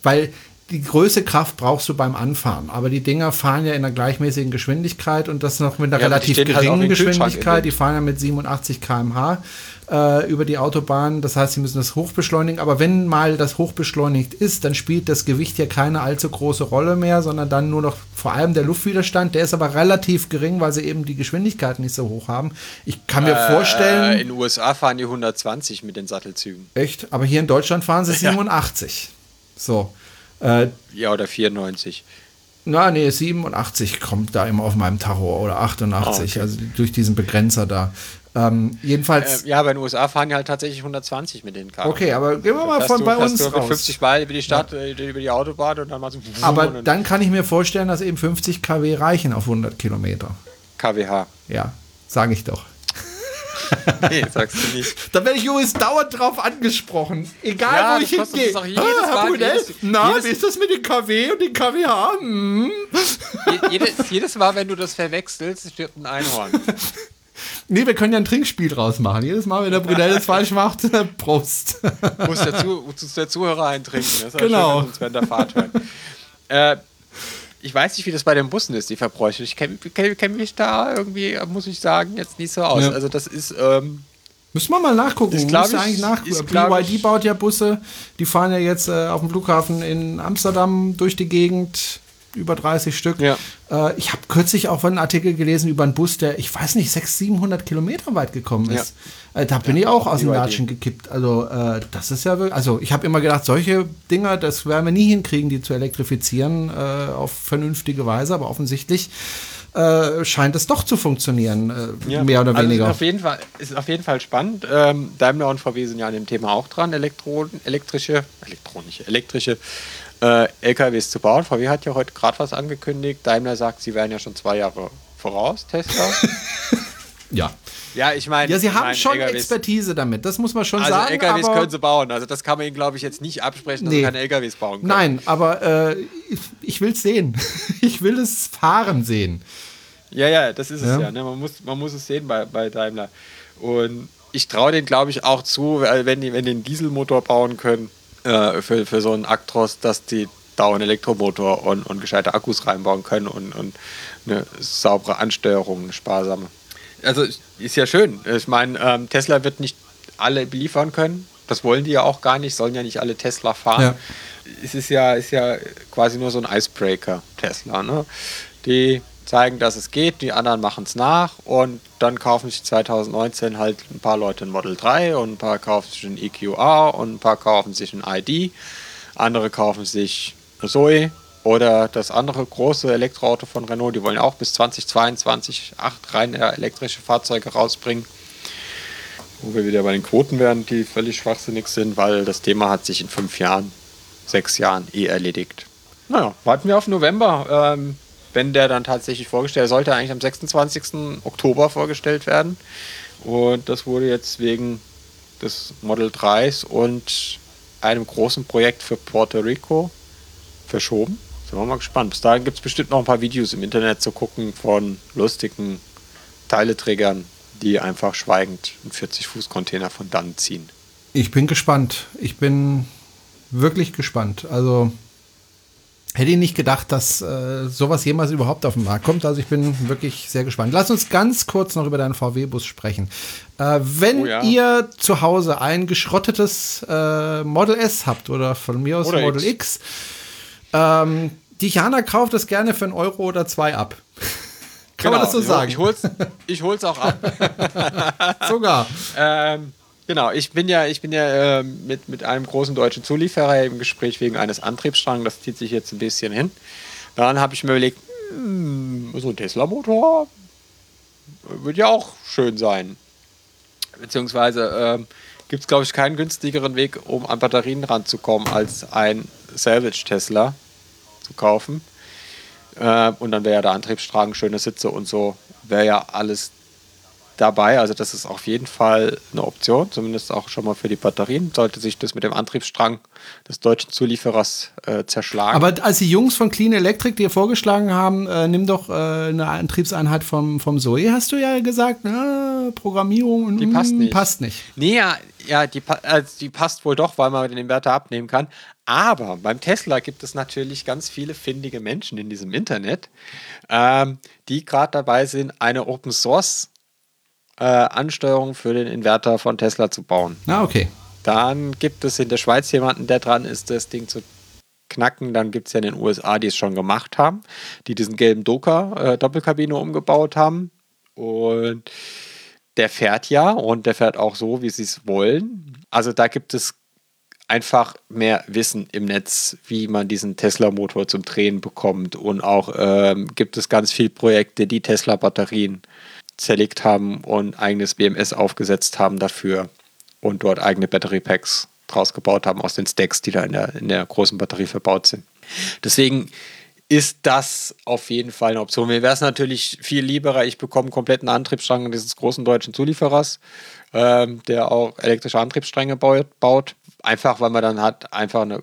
Speaker 2: weil die größte Kraft brauchst du beim Anfahren. Aber die Dinger fahren ja in einer gleichmäßigen Geschwindigkeit und das noch mit einer ja, relativ halt geringen halt Geschwindigkeit. Die fahren ja mit 87 km/h äh, über die Autobahn. Das heißt, sie müssen das hochbeschleunigen. Aber wenn mal das hochbeschleunigt ist, dann spielt das Gewicht ja keine allzu große Rolle mehr, sondern dann nur noch vor allem der Luftwiderstand. Der ist aber relativ gering, weil sie eben die Geschwindigkeit nicht so hoch haben. Ich kann mir äh, vorstellen.
Speaker 3: In den USA fahren die 120 mit den Sattelzügen.
Speaker 2: Echt? Aber hier in Deutschland fahren sie 87. Ja. So.
Speaker 3: Äh, ja, oder 94.
Speaker 2: Na, nee, 87 kommt da immer auf meinem Tacho oder 88, oh, okay. also durch diesen Begrenzer da. Ähm, jedenfalls.
Speaker 3: Äh, ja, aber in den USA fahren die halt tatsächlich 120 mit den
Speaker 2: Karten. Okay, aber gehen wir mal von du, bei uns
Speaker 3: du raus. 50 Mal über die Stadt, ja. Äh, über die Autobahn und dann mal so.
Speaker 2: Aber dann kann ich mir vorstellen, dass eben 50 kW reichen auf 100 Kilometer.
Speaker 3: kWh.
Speaker 2: Ja, sage ich doch.
Speaker 3: nee, sagst du nicht.
Speaker 2: Da werde ich übrigens dauernd drauf angesprochen. Egal, ja, wo ich hingehe. Ah, Herr Brunel, na, jedes, wie ist das mit den KW und den KWH? Hm.
Speaker 3: jedes, jedes Mal, wenn du das verwechselst, stirbt ein Einhorn.
Speaker 2: Nee, wir können ja ein Trinkspiel draus machen. Jedes Mal, wenn der Brunel es falsch macht, Prost.
Speaker 3: Muss der, Zu muss der Zuhörer eintrinken. Das
Speaker 2: ist genau. Schön,
Speaker 3: während der Fahrt hören. Äh, ich weiß nicht, wie das bei den Bussen ist, die Verbräuche. Ich kenne kenn, kenn mich da irgendwie, muss ich sagen, jetzt nicht so aus. Ja. Also das ist... Ähm,
Speaker 2: Müssen wir mal nachgucken. Ich glaube, eigentlich nach. BYD baut ja Busse, die fahren ja jetzt äh, auf dem Flughafen in Amsterdam durch die Gegend über 30 Stück. Ja. Äh, ich habe kürzlich auch einen Artikel gelesen über einen Bus, der, ich weiß nicht, 600, 700 Kilometer weit gekommen ist. Ja. Äh, da bin ja, ich auch aus dem Latschen gekippt. Also, äh, das ist ja wirklich, also ich habe immer gedacht, solche Dinger, das werden wir nie hinkriegen, die zu elektrifizieren äh, auf vernünftige Weise, aber offensichtlich äh, scheint es doch zu funktionieren, äh, mehr oder also weniger.
Speaker 3: Ist auf jeden Fall, ist auf jeden Fall spannend. Ähm, Daimler und VW sind ja an dem Thema auch dran, Elektro elektrische, elektronische, elektrische äh, LKWs zu bauen. VW hat ja heute gerade was angekündigt. Daimler sagt, sie wären ja schon zwei Jahre voraus, Tesla.
Speaker 2: ja.
Speaker 3: Ja, ich meine.
Speaker 2: Ja, sie haben
Speaker 3: mein,
Speaker 2: schon LKWs, Expertise damit, das muss man schon
Speaker 3: also
Speaker 2: sagen.
Speaker 3: LKWs können sie bauen. Also, das kann man ihnen, glaube ich, jetzt nicht absprechen, dass nee. sie keine LKWs bauen können.
Speaker 2: Nein, aber äh, ich, ich will es sehen. ich will es fahren sehen.
Speaker 3: Ja, ja, das ist ja. es ja. Ne? Man, muss, man muss es sehen bei, bei Daimler. Und ich traue denen, glaube ich, auch zu, wenn die, wenn die einen Dieselmotor bauen können, äh, für, für so einen Actros, dass die da einen Elektromotor und, und gescheite Akkus reinbauen können und, und eine saubere Ansteuerung, eine sparsame. Also ist ja schön. Ich meine, ähm, Tesla wird nicht alle beliefern können. Das wollen die ja auch gar nicht, sollen ja nicht alle Tesla fahren. Ja. Es ist ja, ist ja quasi nur so ein Icebreaker, Tesla. Ne? Die zeigen, dass es geht, die anderen machen es nach und dann kaufen sich 2019 halt ein paar Leute ein Model 3 und ein paar kaufen sich ein EQR und ein paar kaufen sich ein ID, andere kaufen sich Zoe oder das andere große Elektroauto von Renault, die wollen auch bis 2022 acht rein elektrische Fahrzeuge rausbringen. Wo wir wieder bei den Quoten werden, die völlig schwachsinnig sind, weil das Thema hat sich in fünf Jahren, sechs Jahren eh erledigt. Naja, warten wir auf November. Ähm, wenn der dann tatsächlich vorgestellt, sollte eigentlich am 26. Oktober vorgestellt werden. Und das wurde jetzt wegen des Model 3s und einem großen Projekt für Puerto Rico verschoben. Sind wir mal gespannt. Bis dahin gibt es bestimmt noch ein paar Videos im Internet zu gucken von lustigen Teileträgern, die einfach schweigend einen 40-Fuß-Container von dann ziehen.
Speaker 2: Ich bin gespannt. Ich bin wirklich gespannt. Also Hätte ich nicht gedacht, dass äh, sowas jemals überhaupt auf den Markt kommt. Also ich bin wirklich sehr gespannt. Lass uns ganz kurz noch über deinen VW-Bus sprechen. Äh, wenn oh ja. ihr zu Hause ein geschrottetes äh, Model S habt oder von mir aus oder Model X, X ähm, die Jana kauft das gerne für einen Euro oder zwei ab. Kann genau, man das so sagen?
Speaker 3: Ich hol's, ich hol's auch ab.
Speaker 2: Sogar.
Speaker 3: Ähm, Genau, ich bin ja, ich bin ja äh, mit, mit einem großen deutschen Zulieferer im Gespräch wegen eines Antriebsstrangs, das zieht sich jetzt ein bisschen hin. Dann habe ich mir überlegt, hm, so ein Tesla-Motor würde ja auch schön sein. Beziehungsweise äh, gibt es, glaube ich, keinen günstigeren Weg, um an Batterien ranzukommen, als ein Salvage-Tesla zu kaufen. Äh, und dann wäre ja der Antriebsstrang, schöne Sitze und so, wäre ja alles dabei. Also das ist auf jeden Fall eine Option, zumindest auch schon mal für die Batterien. Sollte sich das mit dem Antriebsstrang des deutschen Zulieferers äh, zerschlagen.
Speaker 2: Aber als die Jungs von Clean Electric dir vorgeschlagen haben, äh, nimm doch äh, eine Antriebseinheit vom, vom Zoe, hast du ja gesagt, na, äh, Programmierung
Speaker 3: die passt nicht.
Speaker 2: passt nicht.
Speaker 3: Nee, ja, ja die, also die passt wohl doch, weil man den Inverter abnehmen kann. Aber beim Tesla gibt es natürlich ganz viele findige Menschen in diesem Internet, ähm, die gerade dabei sind, eine Open Source äh, Ansteuerung für den Inverter von Tesla zu bauen.
Speaker 2: Ah, okay.
Speaker 3: Dann gibt es in der Schweiz jemanden, der dran ist, das Ding zu knacken. Dann gibt es ja in den USA, die es schon gemacht haben, die diesen gelben Doka äh, Doppelkabine umgebaut haben. Und der fährt ja und der fährt auch so, wie sie es wollen. Also da gibt es einfach mehr Wissen im Netz, wie man diesen Tesla-Motor zum Drehen bekommt. Und auch ähm, gibt es ganz viele Projekte, die Tesla-Batterien zerlegt haben und eigenes BMS aufgesetzt haben dafür und dort eigene Battery-Packs draus gebaut haben aus den Stacks, die da in der, in der großen Batterie verbaut sind. Deswegen ist das auf jeden Fall eine Option. Mir wäre es natürlich viel lieber, ich bekomme einen kompletten Antriebsstrang dieses großen deutschen Zulieferers, ähm, der auch elektrische Antriebsstränge baut, baut. Einfach, weil man dann hat einfach eine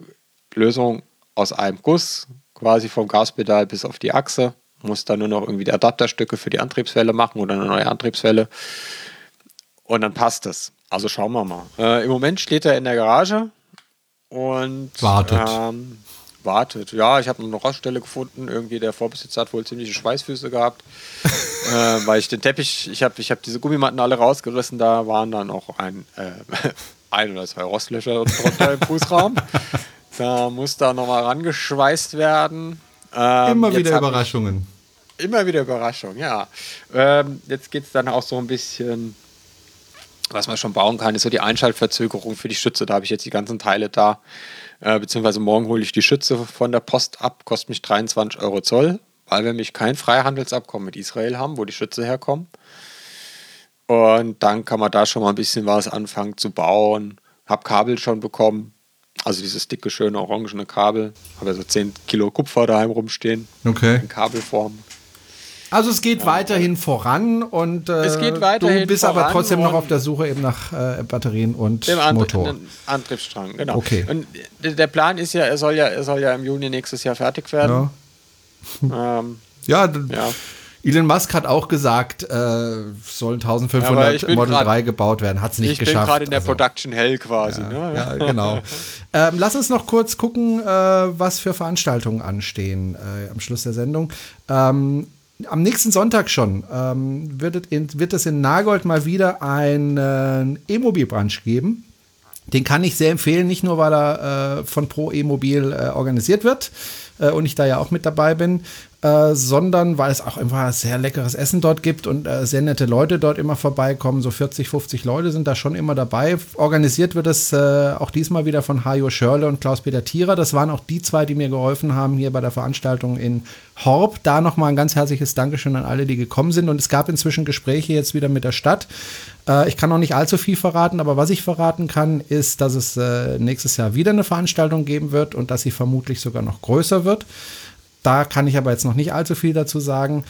Speaker 3: Lösung aus einem Guss, quasi vom Gaspedal bis auf die Achse. Muss dann nur noch irgendwie die Adapterstücke für die Antriebswelle machen oder eine neue Antriebswelle. Und dann passt es. Also schauen wir mal. Äh, Im Moment steht er in der Garage und
Speaker 2: wartet.
Speaker 3: Ähm, wartet. Ja, ich habe noch eine Raststelle gefunden. Irgendwie der Vorbesitzer hat wohl ziemliche Schweißfüße gehabt, äh, weil ich den Teppich, ich habe ich hab diese Gummimatten alle rausgerissen. Da waren dann auch ein, äh, ein oder zwei Rostlöcher drunter im Fußraum. Da muss da nochmal rangeschweißt werden.
Speaker 2: Ähm, immer wieder Überraschungen.
Speaker 3: Immer wieder Überraschungen, ja. Ähm, jetzt geht es dann auch so ein bisschen was man schon bauen kann, ist so die Einschaltverzögerung für die Schütze. Da habe ich jetzt die ganzen Teile da. Äh, beziehungsweise morgen hole ich die Schütze von der Post ab, kostet mich 23 Euro Zoll, weil wir nämlich kein Freihandelsabkommen mit Israel haben, wo die Schütze herkommen. Und dann kann man da schon mal ein bisschen was anfangen zu bauen. Hab Kabel schon bekommen. Also dieses dicke, schöne, orangene Kabel. Habe ja so 10 Kilo Kupfer daheim rumstehen.
Speaker 2: Okay.
Speaker 3: In Kabelform.
Speaker 2: Also es geht weiterhin voran und äh,
Speaker 3: es geht weiterhin
Speaker 2: du bist aber trotzdem noch auf der Suche eben nach äh, Batterien und dem Antrie Motor. Dem
Speaker 3: Antriebsstrang, genau.
Speaker 2: Okay.
Speaker 3: Und der Plan ist ja, er soll ja, er soll ja im Juni nächstes Jahr fertig werden.
Speaker 2: Ja. Ähm, ja, ja. Elon Musk hat auch gesagt, äh, sollen 1500 ja, Model grad, 3 gebaut werden. Hat es nicht
Speaker 3: ich
Speaker 2: geschafft. Ich bin
Speaker 3: gerade in der also, Production Hell quasi.
Speaker 2: Ja,
Speaker 3: ne?
Speaker 2: ja genau. ähm, lass uns noch kurz gucken, äh, was für Veranstaltungen anstehen äh, am Schluss der Sendung. Ähm, am nächsten Sonntag schon ähm, wird, in, wird es in Nagold mal wieder einen äh, E-Mobil-Brunch geben. Den kann ich sehr empfehlen, nicht nur weil er äh, von Pro E-Mobil äh, organisiert wird äh, und ich da ja auch mit dabei bin, äh, sondern weil es auch einfach sehr leckeres Essen dort gibt und äh, sehr nette Leute dort immer vorbeikommen. So 40, 50 Leute sind da schon immer dabei. Organisiert wird es äh, auch diesmal wieder von Hajo Schörle und Klaus-Peter Thierer. Das waren auch die zwei, die mir geholfen haben hier bei der Veranstaltung in Horb. Da nochmal ein ganz herzliches Dankeschön an alle, die gekommen sind. Und es gab inzwischen Gespräche jetzt wieder mit der Stadt. Äh, ich kann noch nicht allzu viel verraten, aber was ich verraten kann, ist, dass es äh, nächstes Jahr wieder eine Veranstaltung geben wird und dass sie vermutlich sogar noch größer wird. Da kann ich aber jetzt noch nicht allzu viel dazu sagen.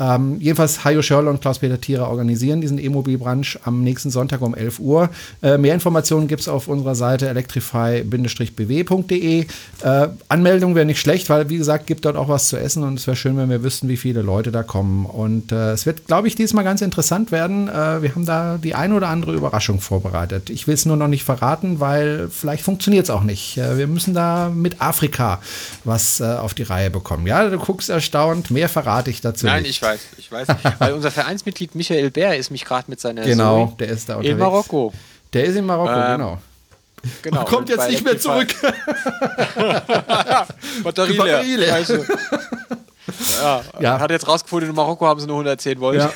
Speaker 2: Ähm, jedenfalls Hajo Schörle und Klaus-Peter Thierer organisieren diesen E-Mobil-Brunch am nächsten Sonntag um 11 Uhr. Äh, mehr Informationen gibt es auf unserer Seite electrify-bw.de. Äh, Anmeldung wäre nicht schlecht, weil wie gesagt, gibt dort auch was zu essen und es wäre schön, wenn wir wüssten, wie viele Leute da kommen. Und äh, es wird, glaube ich, diesmal ganz interessant werden. Äh, wir haben da die ein oder andere Überraschung vorbereitet. Ich will es nur noch nicht verraten, weil vielleicht funktioniert es auch nicht. Äh, wir müssen da mit Afrika was äh, auf die Reihe bekommen. Ja, du guckst erstaunt. Mehr verrate ich dazu
Speaker 3: Nein,
Speaker 2: nicht.
Speaker 3: ich weiß weiß, ich weiß. Weil unser Vereinsmitglied Michael Bär ist mich gerade mit seiner
Speaker 2: Genau, Zoe der ist da
Speaker 3: unterwegs. In Marokko.
Speaker 2: Der ist in Marokko, ähm, genau.
Speaker 3: Genau.
Speaker 2: Kommt jetzt nicht mehr zurück.
Speaker 3: Batterie, Batterie leer. leer. ja, ja. Hat jetzt rausgefunden, in Marokko haben sie nur 110 Volt. Ja.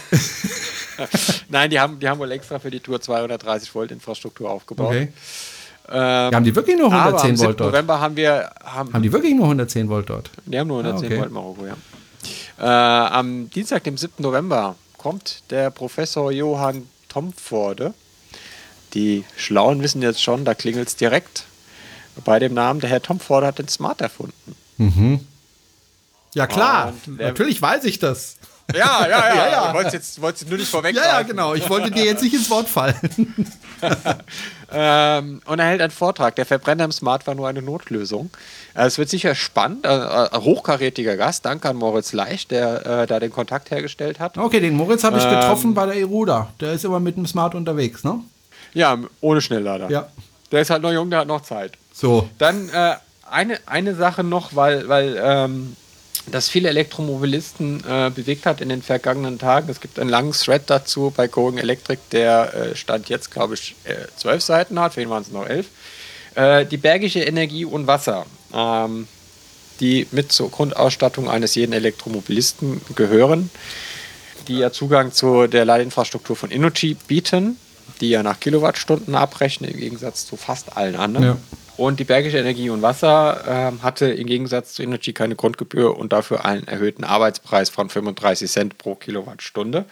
Speaker 3: Nein, die haben, die haben wohl extra für die Tour 230 Volt Infrastruktur aufgebaut. Okay.
Speaker 2: Ähm, haben die wirklich nur 110 Volt dort?
Speaker 3: November haben wir.
Speaker 2: Haben, haben die wirklich nur 110 Volt dort?
Speaker 3: Die haben nur 110 ah, okay. Volt in Marokko, ja. Äh, am Dienstag, dem 7. November, kommt der Professor Johann Tomforde. Die Schlauen wissen jetzt schon, da klingelt es direkt bei dem Namen. Der Herr Tomforde hat den Smart erfunden.
Speaker 2: Mhm. Ja, klar, natürlich weiß ich das.
Speaker 3: Ja, ja, ja. ja, ja. Du wolltest jetzt, wolltest nur nicht vorweg.
Speaker 2: Ja, ja, genau. Ich wollte dir jetzt nicht ins Wort fallen.
Speaker 3: ähm, und er hält einen Vortrag. Der Verbrenner im Smart war nur eine Notlösung. Äh, es wird sicher spannend. Äh, äh, hochkarätiger Gast. Danke an Moritz Leicht, der äh, da den Kontakt hergestellt hat.
Speaker 2: Okay, den Moritz habe ich ähm, getroffen bei der Eruda. Der ist immer mit dem Smart unterwegs, ne?
Speaker 3: Ja, ohne Schnelllader.
Speaker 2: Ja.
Speaker 3: Der ist halt noch jung, der hat noch Zeit.
Speaker 2: So.
Speaker 3: Dann äh, eine, eine Sache noch, weil, weil ähm, das viele Elektromobilisten äh, bewegt hat in den vergangenen Tagen. Es gibt einen langen Thread dazu bei Going Electric, der äh, stand jetzt, glaube ich, äh, zwölf Seiten hat, für ihn waren es noch elf. Äh, die bergische Energie und Wasser, ähm, die mit zur Grundausstattung eines jeden Elektromobilisten gehören, die ja Zugang zu der Ladeinfrastruktur von Innogy bieten, die ja nach Kilowattstunden abrechnen, im Gegensatz zu fast allen anderen. Ja. Und die Bergische Energie und Wasser äh, hatte im Gegensatz zu Energy keine Grundgebühr und dafür einen erhöhten Arbeitspreis von 35 Cent pro Kilowattstunde.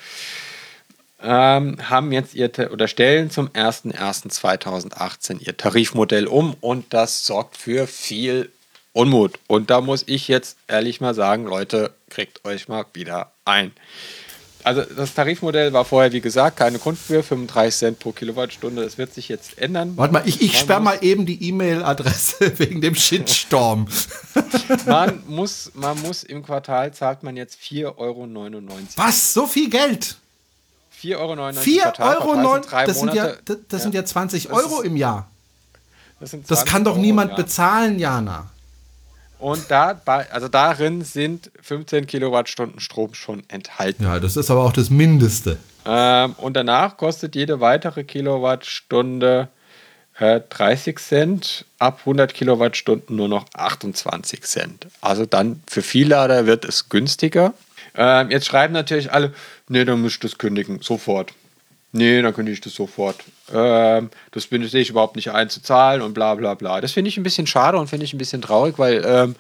Speaker 3: Ähm, haben jetzt ihr oder stellen zum 01.01.2018 ihr Tarifmodell um und das sorgt für viel Unmut. Und da muss ich jetzt ehrlich mal sagen, Leute, kriegt euch mal wieder ein. Also das Tarifmodell war vorher, wie gesagt, keine Grundgebühr, 35 Cent pro Kilowattstunde. Das wird sich jetzt ändern.
Speaker 2: Warte mal, ich, ich sperre mal eben die E-Mail-Adresse wegen dem Shitstorm.
Speaker 3: man, muss, man muss im Quartal zahlt man jetzt 4,99 Euro.
Speaker 2: Was? So viel Geld?
Speaker 3: 4,99 Euro
Speaker 2: 4 Quartal, Euro Quartal das, sind ja, das, das ja. sind ja 20 Euro im Jahr. Das, das kann doch niemand bezahlen, Jana.
Speaker 3: Und da, also darin sind 15 Kilowattstunden Strom schon enthalten.
Speaker 2: Ja, das ist aber auch das Mindeste.
Speaker 3: Ähm, und danach kostet jede weitere Kilowattstunde äh, 30 Cent, ab 100 Kilowattstunden nur noch 28 Cent. Also dann für Viellader wird es günstiger. Ähm, jetzt schreiben natürlich alle, nee, dann müsst ihr das kündigen, sofort. Nee, dann kündige ich das sofort. Ähm, das bin ich überhaupt nicht einzuzahlen und bla bla bla. Das finde ich ein bisschen schade und finde ich ein bisschen traurig, weil ähm,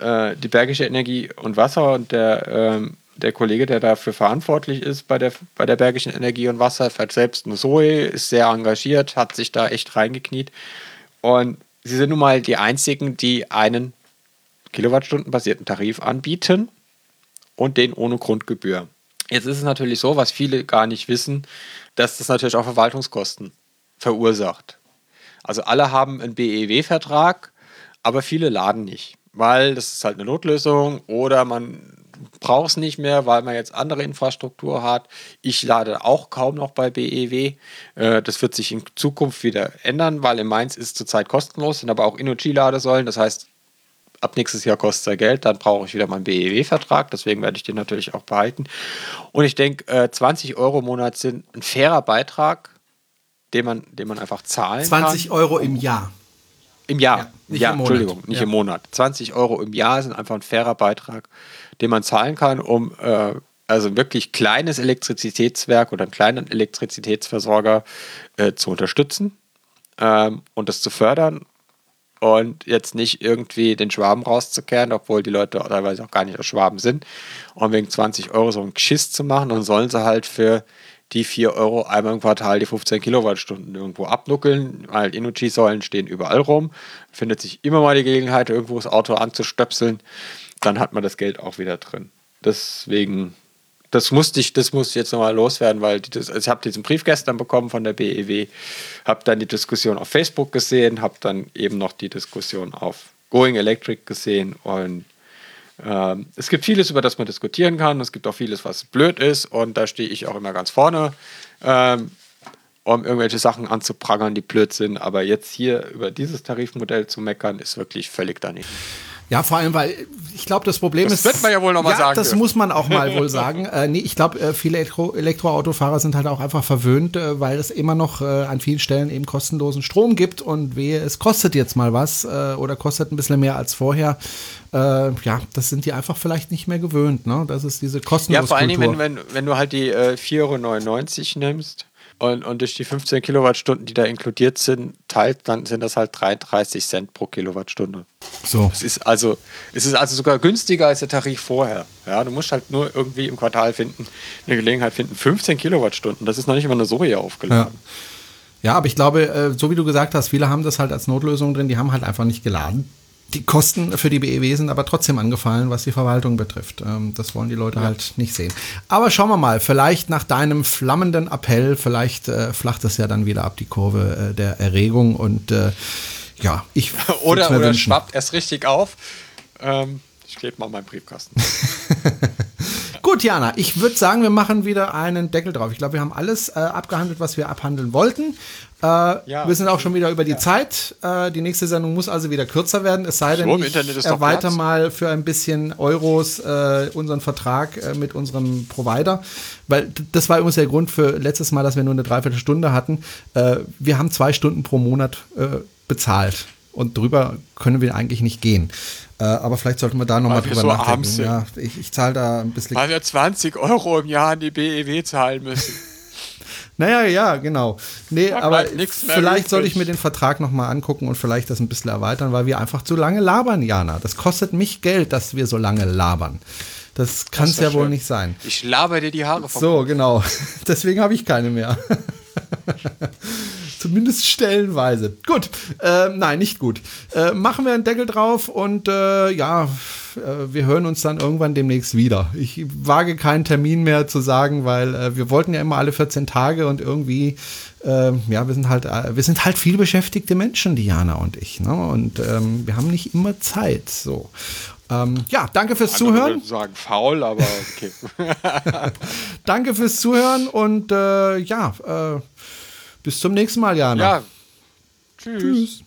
Speaker 3: äh, die Bergische Energie und Wasser und der, ähm, der Kollege, der dafür verantwortlich ist bei der, bei der Bergischen Energie und Wasser, fährt selbst eine Zoe, ist sehr engagiert, hat sich da echt reingekniet. Und sie sind nun mal die einzigen, die einen Kilowattstundenbasierten Tarif anbieten und den ohne Grundgebühr. Jetzt ist es natürlich so, was viele gar nicht wissen, dass das natürlich auch Verwaltungskosten verursacht. Also alle haben einen BEW-Vertrag, aber viele laden nicht, weil das ist halt eine Notlösung oder man braucht es nicht mehr, weil man jetzt andere Infrastruktur hat. Ich lade auch kaum noch bei BEW. Äh, das wird sich in Zukunft wieder ändern, weil in Mainz ist zurzeit kostenlos, sind aber auch Inuchi-Ladesäulen. Das heißt, ab nächstes Jahr kostet er Geld, dann brauche ich wieder meinen BEW-Vertrag, deswegen werde ich den natürlich auch behalten. Und ich denke, äh, 20 Euro im Monat sind ein fairer Beitrag, den man, den man einfach zahlen
Speaker 2: 20 kann. 20 Euro im Jahr.
Speaker 3: Im Jahr, ja, nicht ja, im Monat. Entschuldigung, nicht ja. im Monat. 20 Euro im Jahr sind einfach ein fairer Beitrag, den man zahlen kann, um äh, also ein wirklich kleines Elektrizitätswerk oder einen kleinen Elektrizitätsversorger äh, zu unterstützen ähm, und das zu fördern und jetzt nicht irgendwie den Schwaben rauszukehren, obwohl die Leute teilweise auch gar nicht aus Schwaben sind, und wegen 20 Euro so einen Geschiss zu machen, dann sollen sie halt für die 4 Euro einmal im Quartal die 15 Kilowattstunden irgendwo abnuckeln, weil Inuchi-Säulen stehen überall rum, findet sich immer mal die Gelegenheit, irgendwo das Auto anzustöpseln, dann hat man das Geld auch wieder drin. Deswegen das musste ich, das muss ich jetzt nochmal loswerden, weil die, also ich habe diesen Brief gestern bekommen von der BEW, habe dann die Diskussion auf Facebook gesehen, habe dann eben noch die Diskussion auf Going Electric gesehen und ähm, es gibt vieles, über das man diskutieren kann. Es gibt auch vieles, was blöd ist und da stehe ich auch immer ganz vorne, ähm, um irgendwelche Sachen anzuprangern, die blöd sind. Aber jetzt hier über dieses Tarifmodell zu meckern, ist wirklich völlig daneben.
Speaker 2: Ja, vor allem, weil ich glaube, das Problem
Speaker 3: das
Speaker 2: ist.
Speaker 3: Das wird man ja wohl nochmal ja, sagen.
Speaker 2: Das dürfen. muss man auch mal wohl sagen. Äh, nee, ich glaube, äh, viele Elektro Elektroautofahrer sind halt auch einfach verwöhnt, äh, weil es immer noch äh, an vielen Stellen eben kostenlosen Strom gibt und wehe, es kostet jetzt mal was äh, oder kostet ein bisschen mehr als vorher. Ja, das sind die einfach vielleicht nicht mehr gewöhnt. Ne? Das ist diese kostenlose
Speaker 3: Ja, vor allem, wenn, wenn, wenn du halt die äh, 4,99 Euro nimmst und, und durch die 15 Kilowattstunden, die da inkludiert sind, teilt, dann sind das halt 33 Cent pro Kilowattstunde. So. Es ist also, es ist also sogar günstiger als der Tarif vorher. Ja, du musst halt nur irgendwie im Quartal finden, eine Gelegenheit finden. 15 Kilowattstunden, das ist noch nicht mal eine Soja aufgeladen.
Speaker 2: Ja. ja, aber ich glaube, äh, so wie du gesagt hast, viele haben das halt als Notlösung drin, die haben halt einfach nicht geladen. Die Kosten für die BEW sind aber trotzdem angefallen, was die Verwaltung betrifft. Ähm, das wollen die Leute ja. halt nicht sehen. Aber schauen wir mal, vielleicht nach deinem flammenden Appell, vielleicht äh, flacht es ja dann wieder ab die Kurve äh, der Erregung und äh, ja, ich
Speaker 3: oder, oder schwappt erst richtig auf. Ähm, ich klebe mal meinen Briefkasten.
Speaker 2: Gut, Jana, ich würde sagen, wir machen wieder einen Deckel drauf. Ich glaube, wir haben alles äh, abgehandelt, was wir abhandeln wollten. Äh, ja, wir sind auch schon wieder über die ja. Zeit. Äh, die nächste Sendung muss also wieder kürzer werden. Es sei denn, so, ich erweiter mal für ein bisschen Euros äh, unseren Vertrag äh, mit unserem Provider. Weil das war übrigens der Grund für letztes Mal, dass wir nur eine Dreiviertelstunde hatten. Äh, wir haben zwei Stunden pro Monat bezahlt. Und drüber können wir eigentlich nicht gehen. Äh, aber vielleicht sollten wir da nochmal drüber so nachdenken. Ja, ich, ich zahle da ein bisschen.
Speaker 3: Weil wir 20 Euro im Jahr an die BEW zahlen müssen.
Speaker 2: naja, ja, genau. Nee, aber halt vielleicht soll ich mir den Vertrag nochmal angucken und vielleicht das ein bisschen erweitern, weil wir einfach zu lange labern, Jana. Das kostet mich Geld, dass wir so lange labern. Das kann es ja schön. wohl nicht sein.
Speaker 3: Ich laber dir die Haare
Speaker 2: vom So, genau. Deswegen habe ich keine mehr. Zumindest stellenweise. Gut, äh, nein, nicht gut. Äh, machen wir einen Deckel drauf und äh, ja, äh, wir hören uns dann irgendwann demnächst wieder. Ich wage keinen Termin mehr zu sagen, weil äh, wir wollten ja immer alle 14 Tage und irgendwie, äh, ja, wir sind halt, wir sind halt viel beschäftigte Menschen, Diana und ich, ne? Und ähm, wir haben nicht immer Zeit. So. Ähm, ja, danke fürs Andere Zuhören.
Speaker 3: sagen faul, aber okay.
Speaker 2: danke fürs Zuhören und ja, bis zum nächsten Mal, Jana. Ja.
Speaker 3: Tschüss. Tschüss.